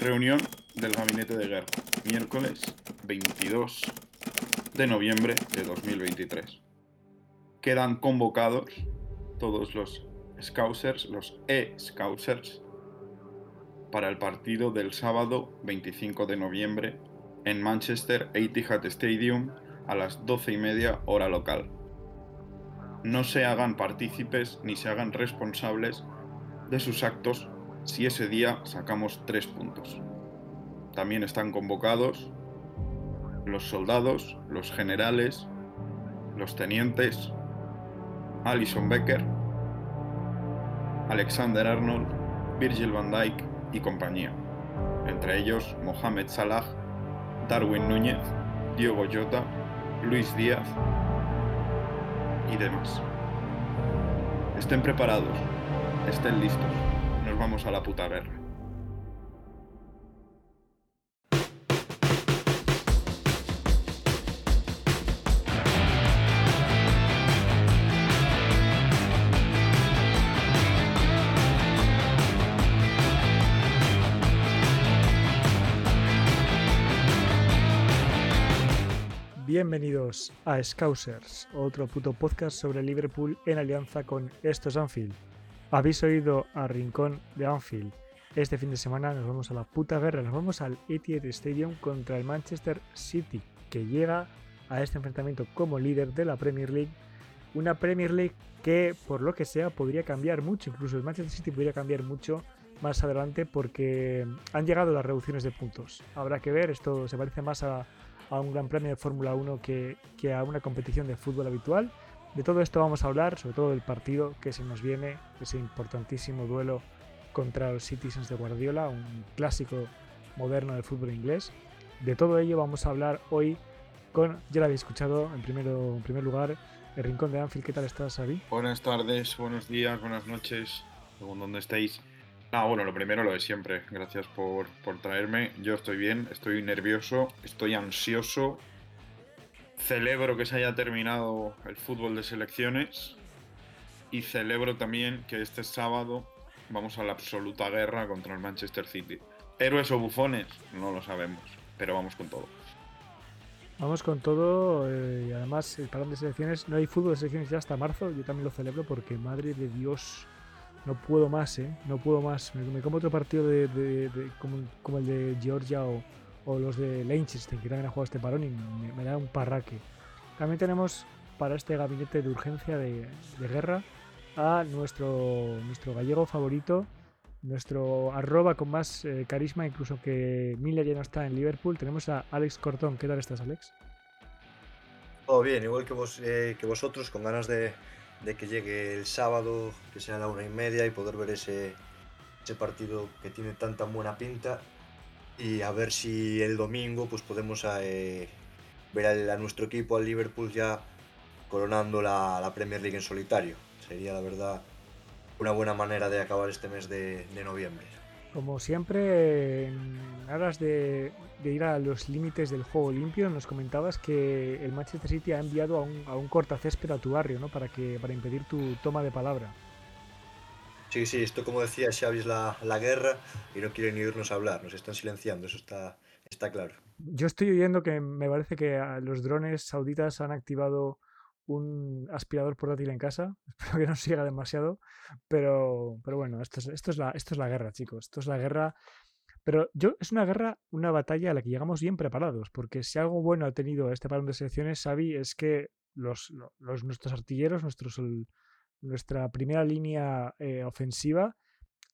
Reunión del Gabinete de Guerra, miércoles 22 de noviembre de 2023. Quedan convocados todos los Scousers, los e-Scousers, para el partido del sábado 25 de noviembre en Manchester Etihad Stadium a las 12 y media hora local. No se hagan partícipes ni se hagan responsables de sus actos si ese día sacamos tres puntos. También están convocados los soldados, los generales, los tenientes, Alison Becker, Alexander Arnold, Virgil van Dijk y compañía. Entre ellos Mohamed Salah, Darwin Núñez, Diego Jota, Luis Díaz y demás. Estén preparados, estén listos vamos a la puta guerra. Bienvenidos a Scousers, otro puto podcast sobre Liverpool en alianza con Estos Anfield. Habéis oído a Rincón de Anfield. Este fin de semana nos vamos a la puta guerra, nos vamos al Etihad Stadium contra el Manchester City, que llega a este enfrentamiento como líder de la Premier League. Una Premier League que, por lo que sea, podría cambiar mucho, incluso el Manchester City podría cambiar mucho más adelante porque han llegado las reducciones de puntos. Habrá que ver, esto se parece más a, un gran premio de Fórmula 1 que, que a una competición de fútbol habitual. De todo esto vamos a hablar, sobre todo del partido que se nos viene, ese importantísimo duelo contra los Citizens de Guardiola, un clásico moderno del fútbol inglés. De todo ello vamos a hablar hoy con, ya lo habéis escuchado en, primero, en primer lugar, el Rincón de Anfield. ¿Qué tal estás, Avi? Buenas tardes, buenos días, buenas noches, según donde estéis. Ah, bueno, lo primero lo de siempre. Gracias por, por traerme. Yo estoy bien, estoy nervioso, estoy ansioso Celebro que se haya terminado el fútbol de selecciones y celebro también que este sábado vamos a la absoluta guerra contra el Manchester City. ¿Héroes o bufones? No lo sabemos, pero vamos con todo. Vamos con todo eh, y además el parón de selecciones, no hay fútbol de selecciones ya hasta marzo, yo también lo celebro porque madre de Dios, no puedo más, ¿eh? No puedo más. Me, como otro partido de, como, como, el de Georgia o, o los de Leinster, que también han jugado este parón y me, da un parraque. También tenemos para este gabinete de urgencia de, guerra a nuestro, nuestro gallego favorito, nuestro arroba con más eh, carisma, incluso que Miller ya no está en Liverpool. Tenemos a Alex Cortón. ¿Qué tal estás, Alex? Todo bien, igual que, vos, eh, que vosotros, con ganas de, que llegue el sábado, que sea la una y media y poder ver ese, ese partido que tiene tanta buena pinta y a ver si el domingo pues podemos eh, ver a, nuestro equipo, al Liverpool, ya coronando la, Premier League en solitario. Sería la verdad una buena manera de acabar este mes de, noviembre. Como siempre, en aras de, ir a los límites del juego limpio, nos comentabas que el Manchester City ha enviado a un, a un cortacésped a tu barrio, ¿no? Para que para impedir tu toma de palabra. Sí, sí, esto como decía Xavi es la, guerra y no quieren ni oírnos hablar, nos están silenciando, eso está, está claro. Yo estoy oyendo que me parece que los drones sauditas han activado un aspirador portátil en casa, espero que no siga demasiado, pero, pero bueno, esto es, esto, es la, esto es la guerra, chicos, esto es la guerra pero yo, es una guerra, una batalla a la que llegamos bien preparados, porque si algo bueno ha tenido este parón de selecciones, Xavi, es que los, los, nuestros artilleros, nuestros nuestra primera línea eh, ofensiva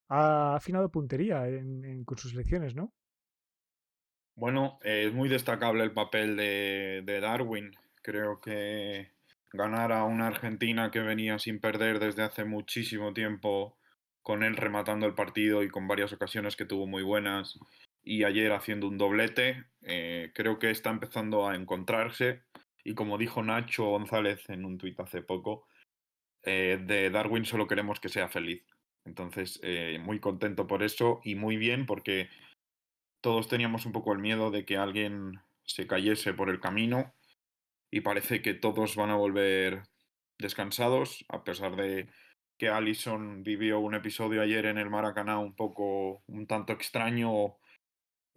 ha afinado puntería en, con sus elecciones, ¿no? Bueno, es muy destacable el papel de, Darwin. Creo que ganar a una Argentina que venía sin perder desde hace muchísimo tiempo, con él rematando el partido y con varias ocasiones que tuvo muy buenas, y ayer haciendo un doblete, eh, creo que está empezando a encontrarse. Y como dijo Nacho González en un tuit hace poco, eh, de Darwin solo queremos que sea feliz. Entonces, eh, muy contento por eso y muy bien porque todos teníamos un poco el miedo de que alguien se cayese por el camino y parece que todos van a volver descansados, a pesar de que Allison vivió un episodio ayer en el Maracaná un poco, un tanto extraño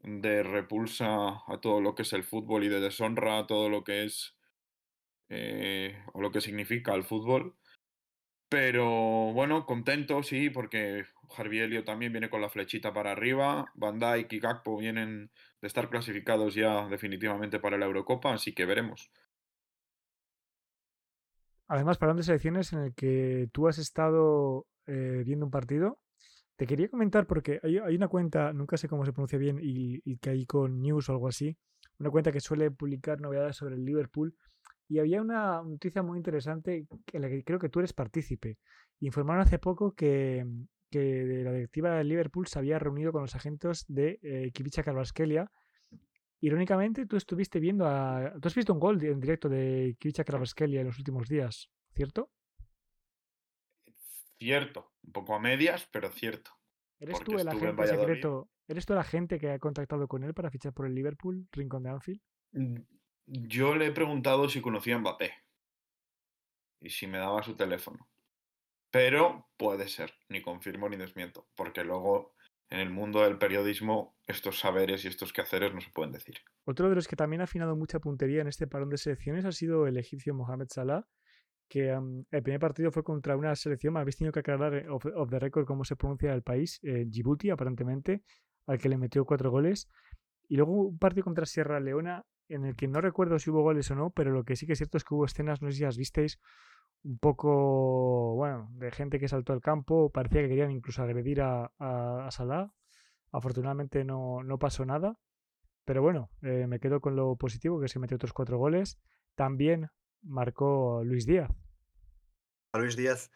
de repulsa a todo lo que es el fútbol y de deshonra a todo lo que es eh, o lo que significa el fútbol. Pero bueno, contento, sí, porque Harvey también viene con la flechita para arriba. Van Dijk y Gakpo vienen de estar clasificados ya definitivamente para la Eurocopa, así que veremos. Además, para de selecciones en el que tú has estado eh, viendo un partido, te quería comentar porque hay, una cuenta, nunca sé cómo se pronuncia bien, y, y que hay con news o algo así, una cuenta que suele publicar novedades sobre el Liverpool y había una noticia muy interesante en la que creo que tú eres partícipe. Informaron hace poco que, que la directiva del Liverpool se había reunido con los agentes de eh, Kivicha Irónicamente, tú estuviste viendo a. Tú has visto un gol en directo de Kivicha Carvaskelia en los últimos días, ¿cierto? Cierto, un poco a medias, pero cierto. ¿Eres tú el agente secreto? ¿Eres tú el agente que ha contactado con él para fichar por el Liverpool, Rincón de Anfield? Yo le he preguntado si conocía a Mbappé y si me daba su teléfono. Pero puede ser, ni confirmo ni desmiento, porque luego en el mundo del periodismo estos saberes y estos quehaceres no se pueden decir. Otro de los que también ha afinado mucha puntería en este parón de selecciones ha sido el egipcio Mohamed Salah, que el primer partido fue contra una selección, me habéis tenido que aclarar eh, off, the record cómo se pronuncia el país, eh, Djibouti aparentemente, al que le metió cuatro goles. Y luego un partido contra Sierra Leona en el que no recuerdo si hubo goles o no, pero lo que sí que es cierto es que hubo escenas, no sé si las visteis, un poco, bueno, de gente que saltó al campo, parecía que querían incluso agredir a, a, Salah. Afortunadamente no, no, pasó nada, pero bueno, eh, me quedo con lo positivo, que se metió otros cuatro goles. También marcó Luis Díaz. A Luis Díaz,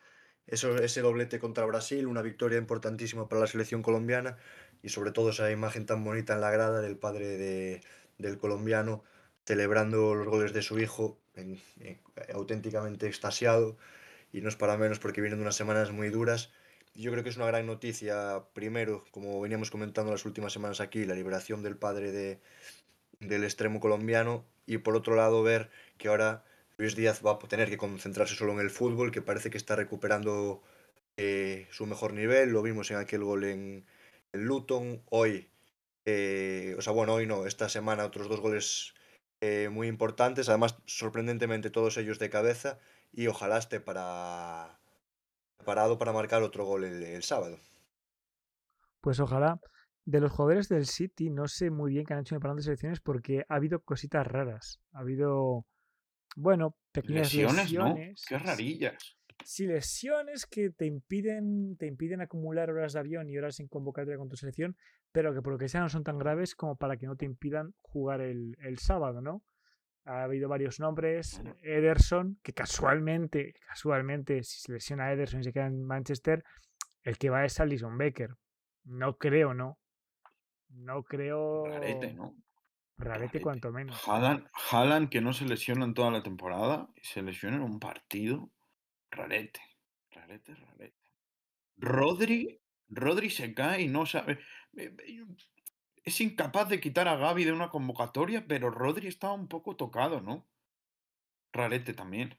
eso, ese doblete contra Brasil, una victoria importantísima para la selección colombiana y sobre todo esa imagen tan bonita en la grada del padre de, del colombiano celebrando los goles de su hijo, auténticamente extasiado, y no es para menos porque vienen unas semanas muy duras. Yo creo que es una gran noticia, primero, como veníamos comentando las últimas semanas aquí, la liberación del padre de, del extremo colombiano, y por otro lado ver que ahora Luis Díaz va a tener que concentrarse solo en el fútbol, que parece que está recuperando eh, su mejor nivel, lo vimos en aquel gol en, en Luton, hoy eh, o sea, bueno, hoy no, esta semana otros dos goles eh, muy importantes, además sorprendentemente todos ellos de cabeza y ojalá esté para preparado para marcar otro gol el, sábado. Pues ojalá. De los jugadores del City no sé muy bien qué han hecho en el de selecciones porque ha habido cositas raras. Ha habido, bueno, pequeñas lesiones. lesiones. Qué rarillas si lesiones que te impiden, te impiden acumular horas de avión y horas en convocatoria con tu selección, pero que por lo que sea no son tan graves como para que no te impidan jugar el, sábado, ¿no? Ha habido varios nombres. Ederson, que casualmente, casualmente, si se lesiona a Ederson y se queda en Manchester, el que va es Alison Becker. No creo, ¿no? No creo. Rarete, ¿no? Rarete, cuanto menos. Haaland, que no se lesiona en toda la temporada y se lesiona en un partido. Rarete, rarete, rarete. Rodri, Rodri se cae y no sabe. Es incapaz de quitar a Gaby de una convocatoria, pero Rodri estaba un poco tocado, ¿no? Rarete también.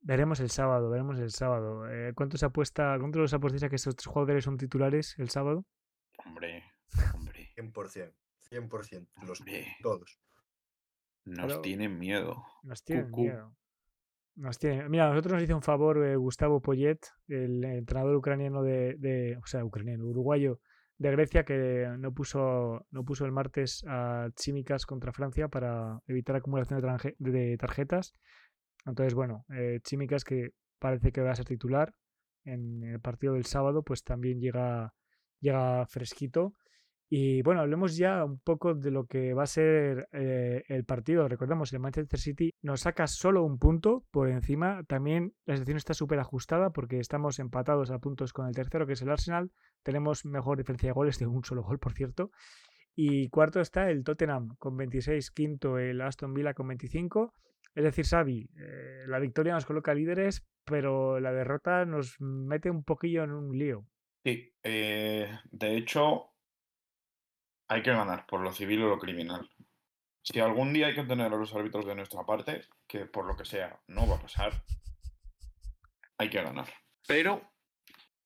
Veremos el sábado, veremos el sábado. Eh, ¿Cuánto se apuesta, cuánto los apuestas a que estos jugadores son titulares el sábado? Hombre, hombre. 100%, 100%, los todos. Nos tienen miedo. Nos tienen miedo. Mira, nosotros nos hizo un favor eh, Gustavo Poyet, el entrenador ucraniano de, o sea, ucraniano, uruguayo de Grecia, que no puso, no puso el martes a Chimicas contra Francia para evitar acumulación de, tarjetas. Entonces, bueno, eh, Chimicas, que parece que va a ser titular en el partido del sábado, pues también llega, llega fresquito. Y bueno, hablemos ya un poco de lo que va a ser eh, el partido. Recordemos, el Manchester City nos saca solo un punto por encima. También la situación está súper ajustada porque estamos empatados a puntos con el tercero, que es el Arsenal. Tenemos mejor diferencia de goles de un solo gol, por cierto. Y cuarto está el Tottenham con 26, quinto el Aston Villa con 25. Es decir, Xavi, eh, la victoria nos coloca líderes, pero la derrota nos mete un poquillo en un lío. Sí, eh, de hecho, hay que ganar por lo civil o lo criminal. Si algún día hay que tener a los árbitros de nuestra parte, que por lo que sea no va a pasar, hay que ganar. Pero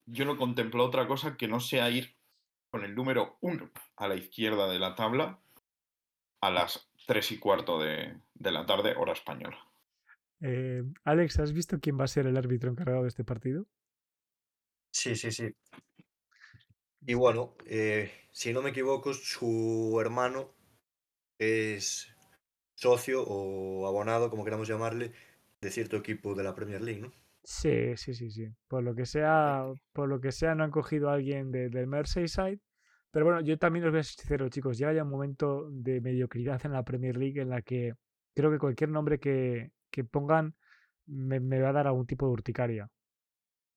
yo no contemplo otra cosa que no sea ir con el número 1 a la izquierda de la tabla a las 3 y cuarto de, de la tarde, hora española. Eh, Alex, ¿has visto quién va a ser el árbitro encargado de este partido? Sí, sí, sí. Y bueno, eh, si no me equivoco, su hermano es socio o abonado, como queramos llamarle, de cierto equipo de la Premier League, ¿no? Sí, sí, sí, sí. Por lo que sea, por lo que sea, no han cogido a alguien de, del Merseyside. Pero bueno, yo también os voy a ser sincero, chicos. Llega ya un momento de mediocridad en la Premier League en la que creo que cualquier nombre que, que pongan me, me va a dar algún tipo de urticaria.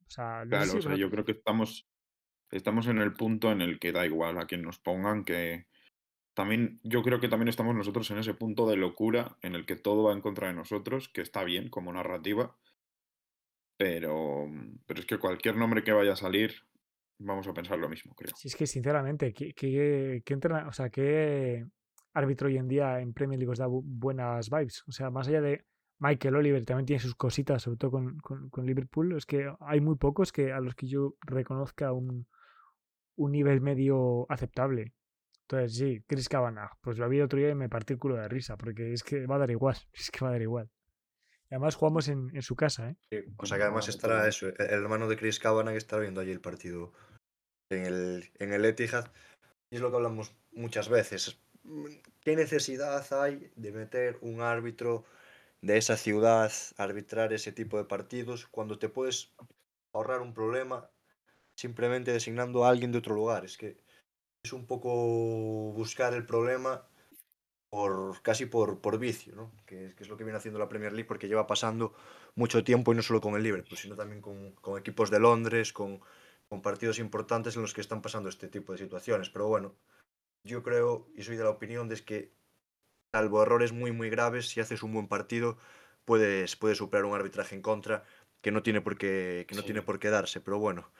O sea, no sé Claro, si o sea, yo creo que estamos, estamos en el punto en el que da igual a quien nos pongan, que también, yo creo que también estamos nosotros en ese punto de locura en el que todo va en contra de nosotros, que está bien como narrativa, pero, pero es que cualquier nombre que vaya a salir, vamos a pensar lo mismo, creo. Si es que sinceramente, ¿qué, qué, qué entrena- o sea, qué árbitro hoy en día en Premier League os da bu- buenas vibes? O sea, más allá de Michael Oliver, también tiene sus cositas, sobre todo con, con- con Liverpool, es que hay muy pocos que a los que yo reconozca un, un nivel medio aceptable. Entonces, sí, Chris Kavanagh, pues lo vi el otro día y me partí el culo de risa, porque es que va a dar igual, es que va a dar igual. Y además jugamos en, en su casa, ¿eh? Sí, O sea que además estará eso, el el hermano de Chris Kavanagh estará viendo allí el partido en el, en el Etihad. Y es lo que hablamos muchas veces. ¿Qué necesidad hay de meter un árbitro de esa ciudad a arbitrar ese tipo de partidos cuando te puedes ahorrar un problema simplemente designando a alguien de otro lugar? Es que es un poco buscar el problema por casi por, por vicio, ¿no? Que, es- que es lo que viene haciendo la Premier League porque lleva pasando mucho tiempo y no solo con el Liverpool, sino también con, con equipos de Londres, con, con partidos importantes en los que están pasando este tipo de situaciones. Pero bueno, yo creo y soy de la opinión de que, salvo errores muy, muy graves, si haces un buen partido, puedes, puedes superar un arbitraje en contra que no tiene por qué, que no Sí. tiene por qué darse. Pero bueno,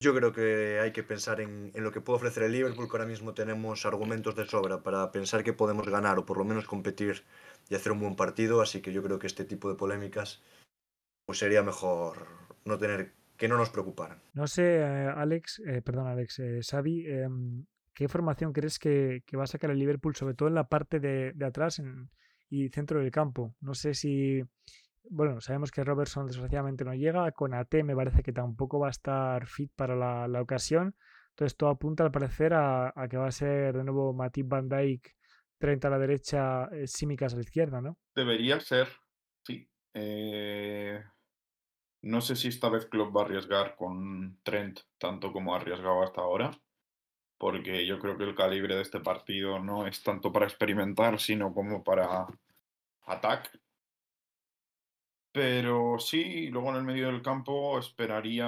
yo creo que hay que pensar en, en lo que puede ofrecer el Liverpool, que ahora mismo tenemos argumentos de sobra para pensar que podemos ganar o por lo menos competir y hacer un buen partido, así que yo creo que este tipo de polémicas pues sería mejor no tener que no nos preocuparan. No sé, eh, Alex, eh, perdón, Alex, eh, Xavi, em, ¿qué formación crees que, que va a sacar el Liverpool, sobre todo en la parte de, de atrás en- y centro del campo? No sé si, bueno, sabemos que Robertson desgraciadamente no llega, con AT me parece que tampoco va a estar fit para la, la ocasión, entonces todo apunta al parecer a, a que va a ser de nuevo Matip Van Dijk, 30 a la derecha, eh, Simicas a la izquierda, ¿no? Debería ser, sí. Eh, no sé si esta vez Klopp va a arriesgar con Trent tanto como ha arriesgado hasta ahora, porque yo creo que el calibre de este partido no es tanto para experimentar, sino como para ataque. Pero sí, luego en el medio del campo esperaría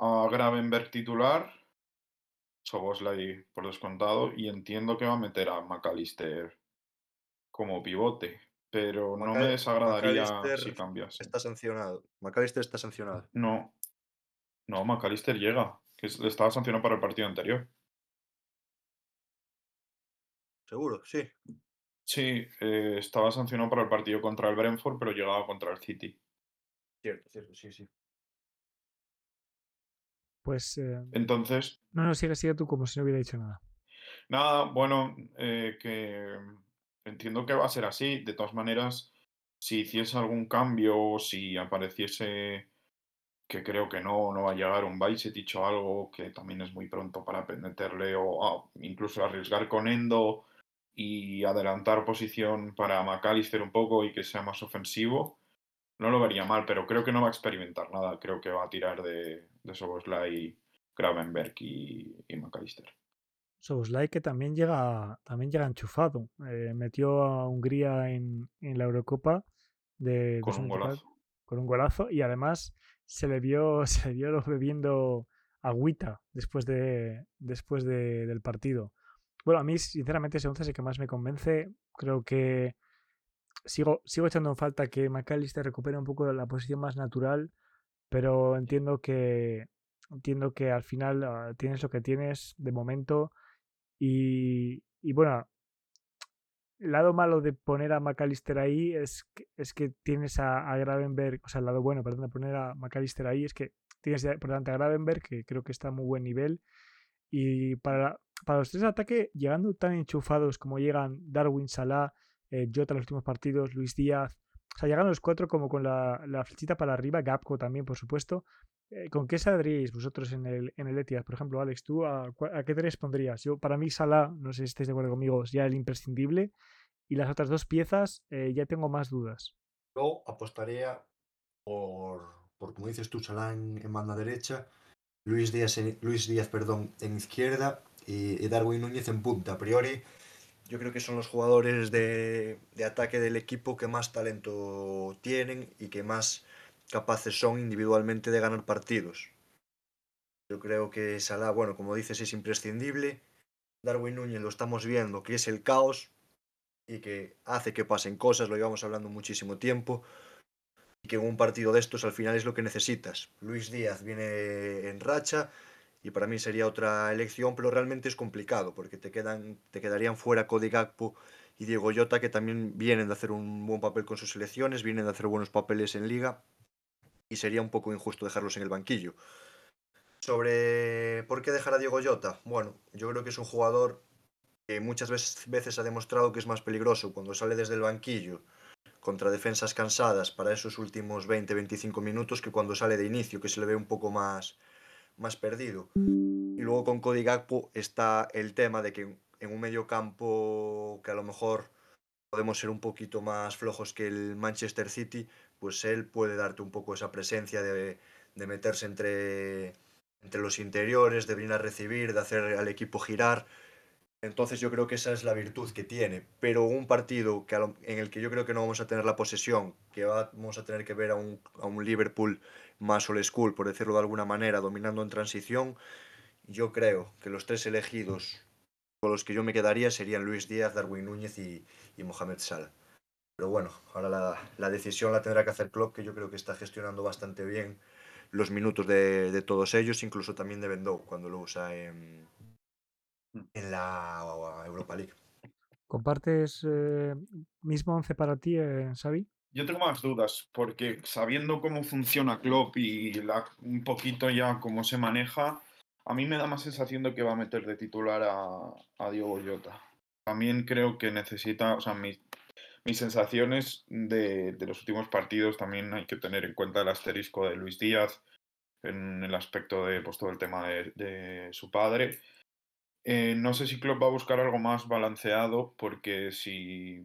a Gravenberg titular, Soboslai por descontado, y entiendo que va a meter a McAllister como pivote, pero no me desagradaría McAllister si cambiase. Está sancionado. McAllister está sancionado. No, no, McAllister llega, que es- estaba sancionado para el partido anterior. Seguro, sí. Sí, eh, estaba sancionado para el partido contra el Brentford, pero llegaba contra el City. Cierto, cierto, sí, sí. Pues, eh, Entonces, no, no, sigue, sigue tú como si no hubiera dicho nada. Nada, bueno, eh, que entiendo que va a ser así. De todas maneras, si hiciese algún cambio o si apareciese, que creo que no, no va a llegar un Bajcetic o algo, que también es muy pronto para meterle o ah, incluso arriesgar con Endo y adelantar posición para McAllister un poco y que sea más ofensivo, no lo vería mal, pero creo que no va a experimentar nada. Creo que va a tirar de, de Soboslai, Gravenberg y, y McAllister. Soboslai que también llega, también llega enchufado. Eh, metió a Hungría en, en la Eurocopa de Con un 2024 golazo. con un golazo y además se le vio, se le vio bebiendo agüita después de después de- del partido. Bueno, a mí sinceramente ese 11 es el que más me convence. Creo que sigo, sigo echando en falta que McAllister recupere un poco la posición más natural, pero entiendo que entiendo que al final ah, tienes lo que tienes de momento y, y bueno, el lado malo de poner a McAllister ahí es que, es que tienes a, a Gravenberg, o sea, el lado bueno, perdón, de poner a McAllister ahí es que tienes por delante a Gravenberg, que creo que está a muy buen nivel. Y para, para los tres ataques, llegando tan enchufados como llegan Darwin, Salah, eh, Jota los últimos partidos, Luis Díaz, o sea, llegan los cuatro como con la, la flechita para arriba, Gapco también, por supuesto. Eh, ¿Con qué saldríais vosotros en el, en el Etihad? Por ejemplo, Alex, ¿tú a, qué te respondrías? Yo, para mí, Salah, no sé si estáis de acuerdo conmigo, es ya el imprescindible. Y las otras dos piezas, eh, ya tengo más dudas. Yo apostaría por, por como dices tú, Salah en, banda derecha, Luis Díaz, Luis Díaz perdón, en izquierda y, y, Darwin Núñez en punta. A priori, yo creo que son los jugadores de, de ataque del equipo que más talento tienen y que más capaces son individualmente de ganar partidos. Yo creo que Salah, bueno, como dices, es imprescindible. Darwin Núñez lo estamos viendo, que es el caos y que hace que pasen cosas, lo llevamos hablando muchísimo tiempo. Y que en un partido de estos al final es lo que necesitas. Luis Díaz viene en racha y para mí sería otra elección, pero realmente es complicado porque te, quedan, te quedarían fuera Cody Gakpo y Diego Llota, que también vienen de hacer un buen papel con sus selecciones, vienen de hacer buenos papeles en liga y sería un poco injusto dejarlos en el banquillo. Sobre por qué dejar a Diego Llota, bueno, yo creo que es un jugador que muchas veces ha demostrado que es más peligroso cuando sale desde el banquillo contra defensas cansadas para esos últimos 20-25 minutos que cuando sale de inicio, que se le ve un poco más, más perdido. Y luego con Cody está el tema de que en un medio campo que a lo mejor podemos ser un poquito más flojos que el Manchester City, pues él puede darte un poco esa presencia de, de meterse entre, entre los interiores, de venir a recibir, de hacer al equipo girar. Entonces yo creo que esa es la virtud que tiene. Pero un partido que en el que yo creo que no vamos a tener la posesión, que vamos a tener que ver a un, a un Liverpool más old school, por decirlo de alguna manera, dominando en transición, yo creo que los tres elegidos con los que yo me quedaría serían Luis Díaz, Darwin Núñez y, y Mohamed Salah. Pero bueno, ahora la, la, decisión la tendrá que hacer Klopp, que yo creo que está gestionando bastante bien los minutos de, de todos ellos, incluso también de Bendou, cuando lo usa en, en la Europa League. ¿Compartes eh, mismo once para ti, eh, Xavi? Yo tengo más dudas, porque sabiendo cómo funciona Klopp y la, un poquito ya cómo se maneja, a mí me da más sensación de que va a meter de titular a, a Diogo Jota. También creo que necesita, o sea, mi, mis sensaciones de, de, los últimos partidos también hay que tener en cuenta el asterisco de Luis Díaz en el aspecto de pues, todo el tema de, de su padre. Eh, no sé si Klopp va a buscar algo más balanceado, porque si.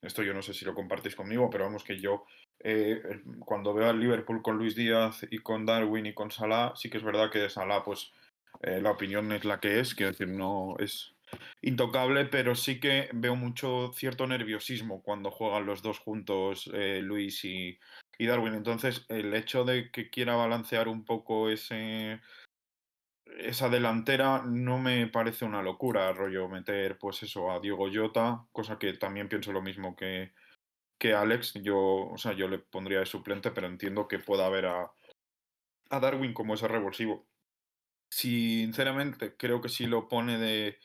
Esto yo no sé si lo compartís conmigo, pero vamos que yo, eh, cuando veo al Liverpool con Luis Díaz y con Darwin y con Salah, sí que es verdad que de Salah, pues eh, la opinión es la que es, quiero decir, no es intocable, pero sí que veo mucho cierto nerviosismo cuando juegan los dos juntos, eh, Luis y, y, Darwin. Entonces, el hecho de que quiera balancear un poco ese, esa delantera no me parece una locura, rollo, meter pues eso a Diego Jota, cosa que también pienso lo mismo que, que Alex. Yo, o sea, yo le pondría de suplente, pero entiendo que pueda haber a, a Darwin como ese revulsivo. Sinceramente, creo que si lo pone de,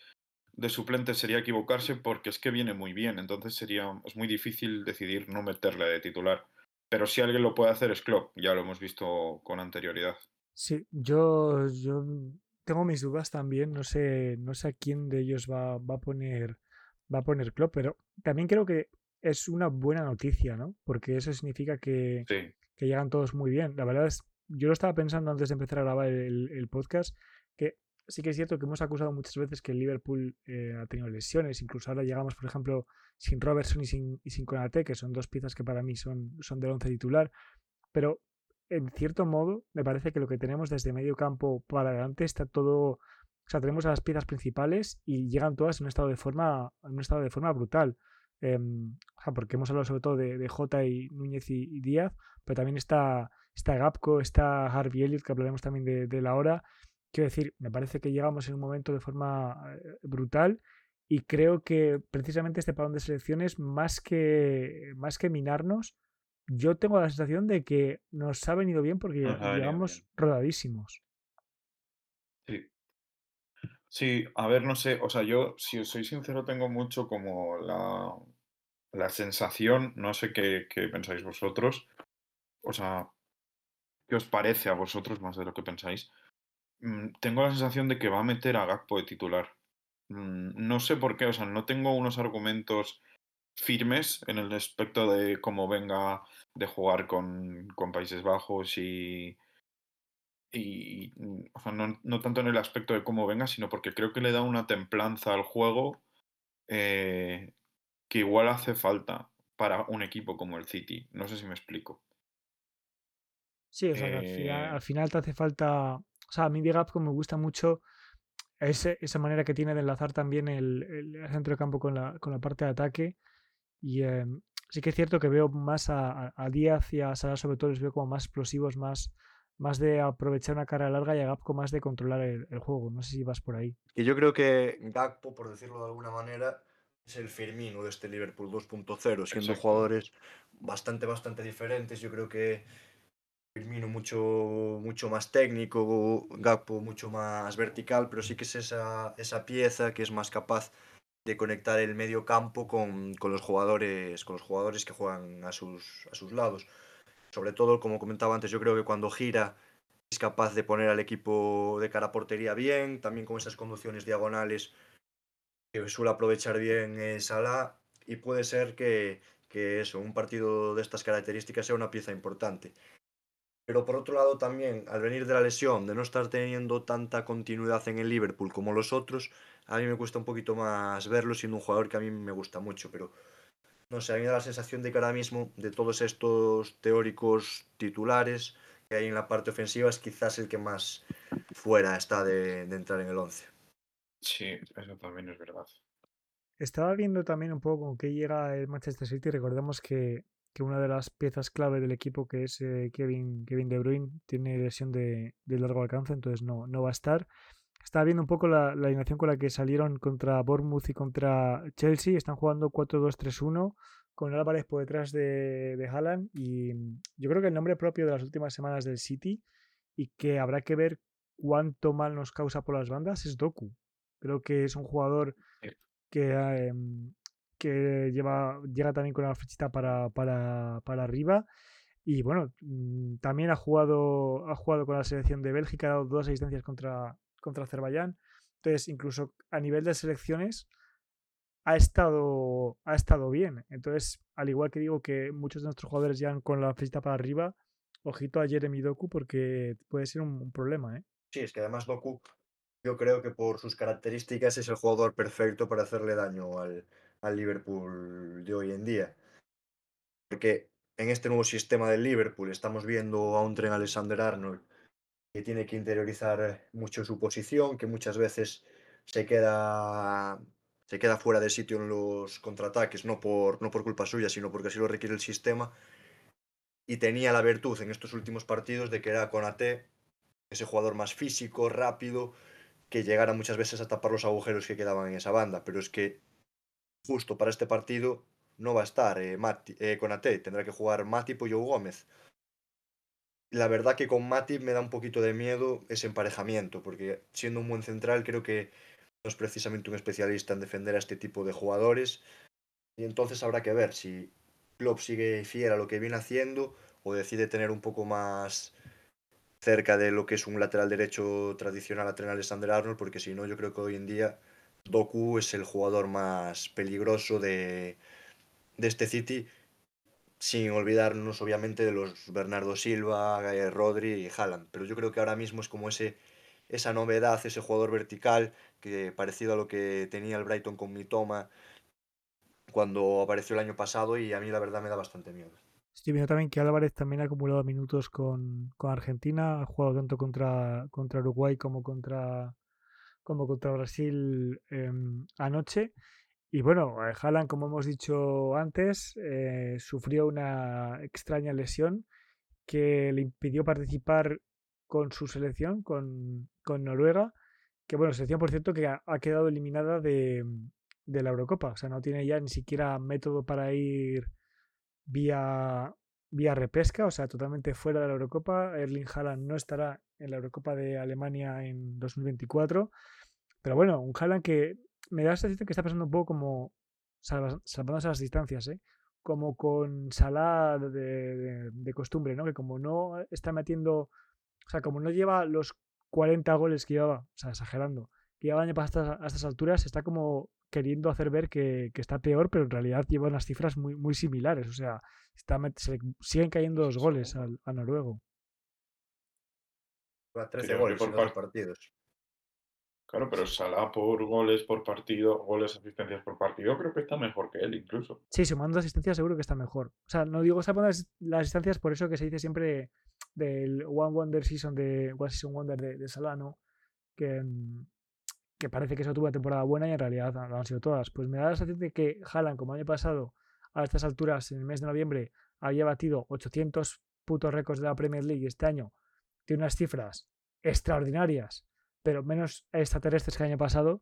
de suplente sería equivocarse porque es que viene muy bien, entonces sería es muy difícil decidir no meterle de titular. Pero si alguien lo puede hacer es Klopp, ya lo hemos visto con anterioridad. Sí, yo, yo tengo mis dudas también, no sé, no sé a quién de ellos va, va a poner va a poner Klopp, pero también creo que es una buena noticia, ¿no? Porque eso significa que, sí. que llegan todos muy bien. La verdad es, yo lo estaba pensando antes de empezar a grabar el, el podcast, que sí que es cierto que hemos acusado muchas veces que el Liverpool eh, ha tenido lesiones, incluso ahora llegamos, por ejemplo, sin Robertson y sin, y sin Konate, que son dos piezas que para mí son, son del once titular, pero en cierto modo me parece que lo que tenemos desde medio campo para adelante está todo, o sea, tenemos a las piezas principales y llegan todas en un estado de forma, en un estado de forma brutal. Eh, o sea, porque hemos hablado sobre todo de, de Jota y Núñez y, Díaz, pero también está, está Gapco, está Harvey Elliott, que hablaremos también de, de la hora. Quiero decir, me parece que llegamos en un momento de forma brutal y creo que precisamente este parón de selecciones, más que, más que minarnos, yo tengo la sensación de que nos ha venido bien porque Ajá, llegamos bien. rodadísimos. Sí. Sí, a ver, no sé, o sea, yo, si os soy sincero, tengo mucho como la, la sensación, no sé qué, qué pensáis vosotros, o sea, ¿qué os parece a vosotros más de lo que pensáis? Mm, tengo la sensación de que va a meter a Gakpo de titular. Mm, no sé por qué, o sea, no tengo unos argumentos firmes en el aspecto de cómo venga de jugar con, con Países Bajos y, y o sea, no, no, tanto en el aspecto de cómo venga, sino porque creo que le da una templanza al juego eh, que igual hace falta para un equipo como el City. No sé si me explico. Sí, o sea, eh... al, final, al, final, te hace falta. O sea, a mí de Gapco me gusta mucho ese, esa manera que tiene de enlazar también el, el centro de campo con la, con la parte de ataque. Y eh, sí que es cierto que veo más a, a Díaz y a Salah, sobre todo, les veo como más explosivos, más, más de aprovechar una carrera larga y a Gapco más de controlar el, el, juego. No sé si vas por ahí. Y yo creo que Gapco, por decirlo de alguna manera, es el Firmino de este Liverpool 2.0, siendo Exacto. jugadores bastante, bastante diferentes. Yo creo que Firmino mucho, mucho más técnico, Gappo mucho más vertical, pero sí que es esa, esa pieza que es más capaz de conectar el medio campo con, con, los jugadores con los jugadores que juegan a sus, a sus lados. Sobre todo, como comentaba antes, yo creo que cuando gira es capaz de poner al equipo de cara a portería bien, también con esas conducciones diagonales que suele aprovechar bien eh, Salah y puede ser que, que eso, un partido de estas características sea una pieza importante. Pero por otro lado también, al venir de la lesión, de no estar teniendo tanta continuidad en el Liverpool como los otros, a mí me cuesta un poquito más verlo siendo un jugador que a mí me gusta mucho, pero no sé, a mí me da la sensación de que ahora mismo, de todos estos teóricos titulares que hay en la parte ofensiva, es quizás el que más fuera está de, de entrar en el 11. Sí, eso también es verdad. Estaba viendo también un poco con qué llega el Manchester City. Recordemos que, que, una de las piezas clave del equipo, que es eh, Kevin, Kevin De Bruyne, tiene lesión de, de, largo alcance, entonces no, no va a estar. Estaba viendo un poco la, la, alineación con la que salieron contra Bournemouth y contra Chelsea. Están jugando 4-2-3-1 con Álvarez por detrás de, de Haaland. Y yo creo que el nombre propio de las últimas semanas del City y que habrá que ver cuánto mal nos causa por las bandas es Doku. Creo que es un jugador que, eh, que lleva, llega también con la flechita para, para, para arriba. Y bueno, mm, también ha jugado, ha jugado con la selección de Bélgica, ha dado dos asistencias contra, contra Azerbaiyán. Entonces, incluso a nivel de selecciones, ha estado, ha estado bien. Entonces, al igual que digo que muchos de nuestros jugadores llegan con la flechita para arriba, ojito a Jeremy Doku porque puede ser un, un problema. ¿eh? Sí, es que además Doku yo creo que por sus características es el jugador perfecto para hacerle daño al, al Liverpool de hoy en día. Porque en este nuevo sistema del Liverpool estamos viendo a un tren Alexander Arnold que tiene que interiorizar mucho su posición, que muchas veces se queda se queda fuera de sitio en los contraataques, no por, no por culpa suya, sino porque así lo requiere el sistema. Y tenía la virtud en estos últimos partidos de que era Conate, ese jugador más físico, rápido, que llegara muchas veces a tapar los agujeros que quedaban en esa banda, pero es que justo para este partido no va a estar eh, Mati, eh, Conate, tendrá que jugar Matip o Joe Gómez. La verdad que con Matip me da un poquito de miedo ese emparejamiento, porque siendo un buen central creo que no es precisamente un especialista en defender a este tipo de jugadores, y entonces habrá que ver si Klopp sigue fiel a lo que viene haciendo o decide tener un poco más cerca de lo que es un lateral derecho tradicional a tener Alexander Arnold, porque si no, yo creo que hoy en día Doku es el jugador más peligroso de, de este City, sin olvidarnos obviamente de los Bernardo Silva, Rodri y Haaland. Pero yo creo que ahora mismo es como ese, esa novedad, ese jugador vertical, que parecido a lo que tenía el Brighton con Mitoma cuando apareció el año pasado y a mí la verdad me da bastante miedo. Estoy viendo también que Álvarez también ha acumulado minutos con, con Argentina, ha jugado tanto contra, contra Uruguay como contra, como contra Brasil eh, anoche. Y bueno, Haaland, como hemos dicho antes, eh, sufrió una extraña lesión que le impidió participar con su selección, con, con Noruega, que bueno, selección por cierto que ha, ha quedado eliminada de, de la Eurocopa, o sea, no tiene ya ni siquiera método para ir vía, vía repesca, o sea, totalmente fuera de la Eurocopa. Erling Haaland no estará en la Eurocopa de Alemania en 2024. Pero bueno, un Haaland que me da la sensación que está pasando un poco como, salvándose las distancias, ¿eh? como con Salah de, de, costumbre, ¿no? Que como no está metiendo, o sea, como no lleva los 40 goles que llevaba, o sea, exagerando, que lleva el año pasado a estas alturas, está como queriendo hacer ver que, está peor, pero en realidad lleva unas cifras muy, muy similares, o sea, está, siguen cayendo dos goles al, a Noruego. 13 goles por partidos. Claro, pero Salah por goles por partido, goles, asistencias por partido, creo que está mejor que él incluso. Sí, sumando asistencias seguro que está mejor. O sea, no digo sumando las asistencias por eso que se dice siempre del One Wonder Season de One Season Wonder de, Salah, ¿no? Que, que parece que eso tuvo una temporada buena y en realidad lo han sido todas. Pues me da la sensación de que Haaland, como año pasado, a estas alturas, en el mes de noviembre, había batido 800 putos récords de la Premier League y este año tiene unas cifras extraordinarias pero menos extraterrestres que el año pasado,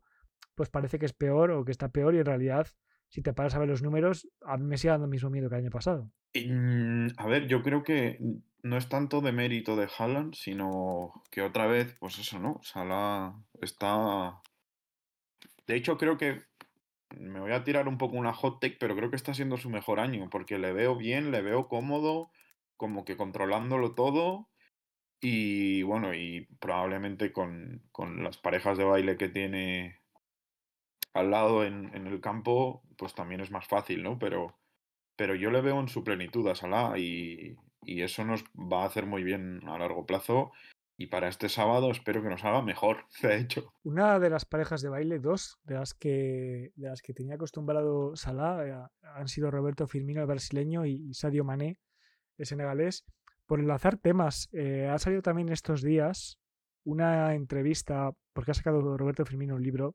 pues parece que es peor o que está peor y en realidad, si te paras a ver los números, a mí me sigue dando el mismo miedo que el año pasado. Mm, a ver, yo creo que no es tanto de mérito de Haaland, sino que otra vez, pues eso, ¿no? Salah está... De hecho, creo que me voy a tirar un poco una hot take, pero creo que está siendo su mejor año, porque le veo bien, le veo cómodo, como que controlándolo todo y bueno, y probablemente con, las parejas de baile que tiene al lado en, el campo, pues también es más fácil, ¿no? Pero, pero yo le veo en su plenitud a Salah y, y eso nos va a hacer muy bien a largo plazo. Y para este sábado espero que nos haga mejor, de hecho. Una de las parejas de baile, dos de las que, de las que tenía acostumbrado Salah, eh, han sido Roberto Firmino, el brasileño, y Sadio Mané, el senegalés por enlazar temas, eh, ha salido también estos días una entrevista, porque ha sacado Roberto Firmino un libro,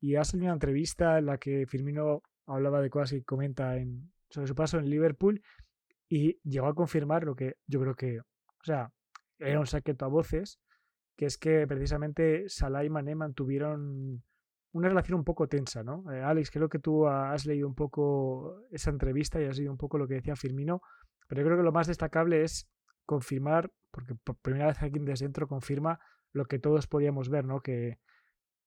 y ha salido una entrevista en la que Firmino hablaba de cosas y comenta en, sobre su paso en Liverpool y llegó a confirmar lo que yo creo que, o sea, era un saqueto a voces, que es que precisamente Salah y Mané mantuvieron una relación un poco tensa, ¿no? Eh, Alex, creo que tú has leído un poco esa entrevista y has leído un poco lo que decía Firmino pero yo creo que lo más destacable es confirmar, porque por primera vez aquí desde dentro confirma lo que todos podíamos ver, ¿no? Que,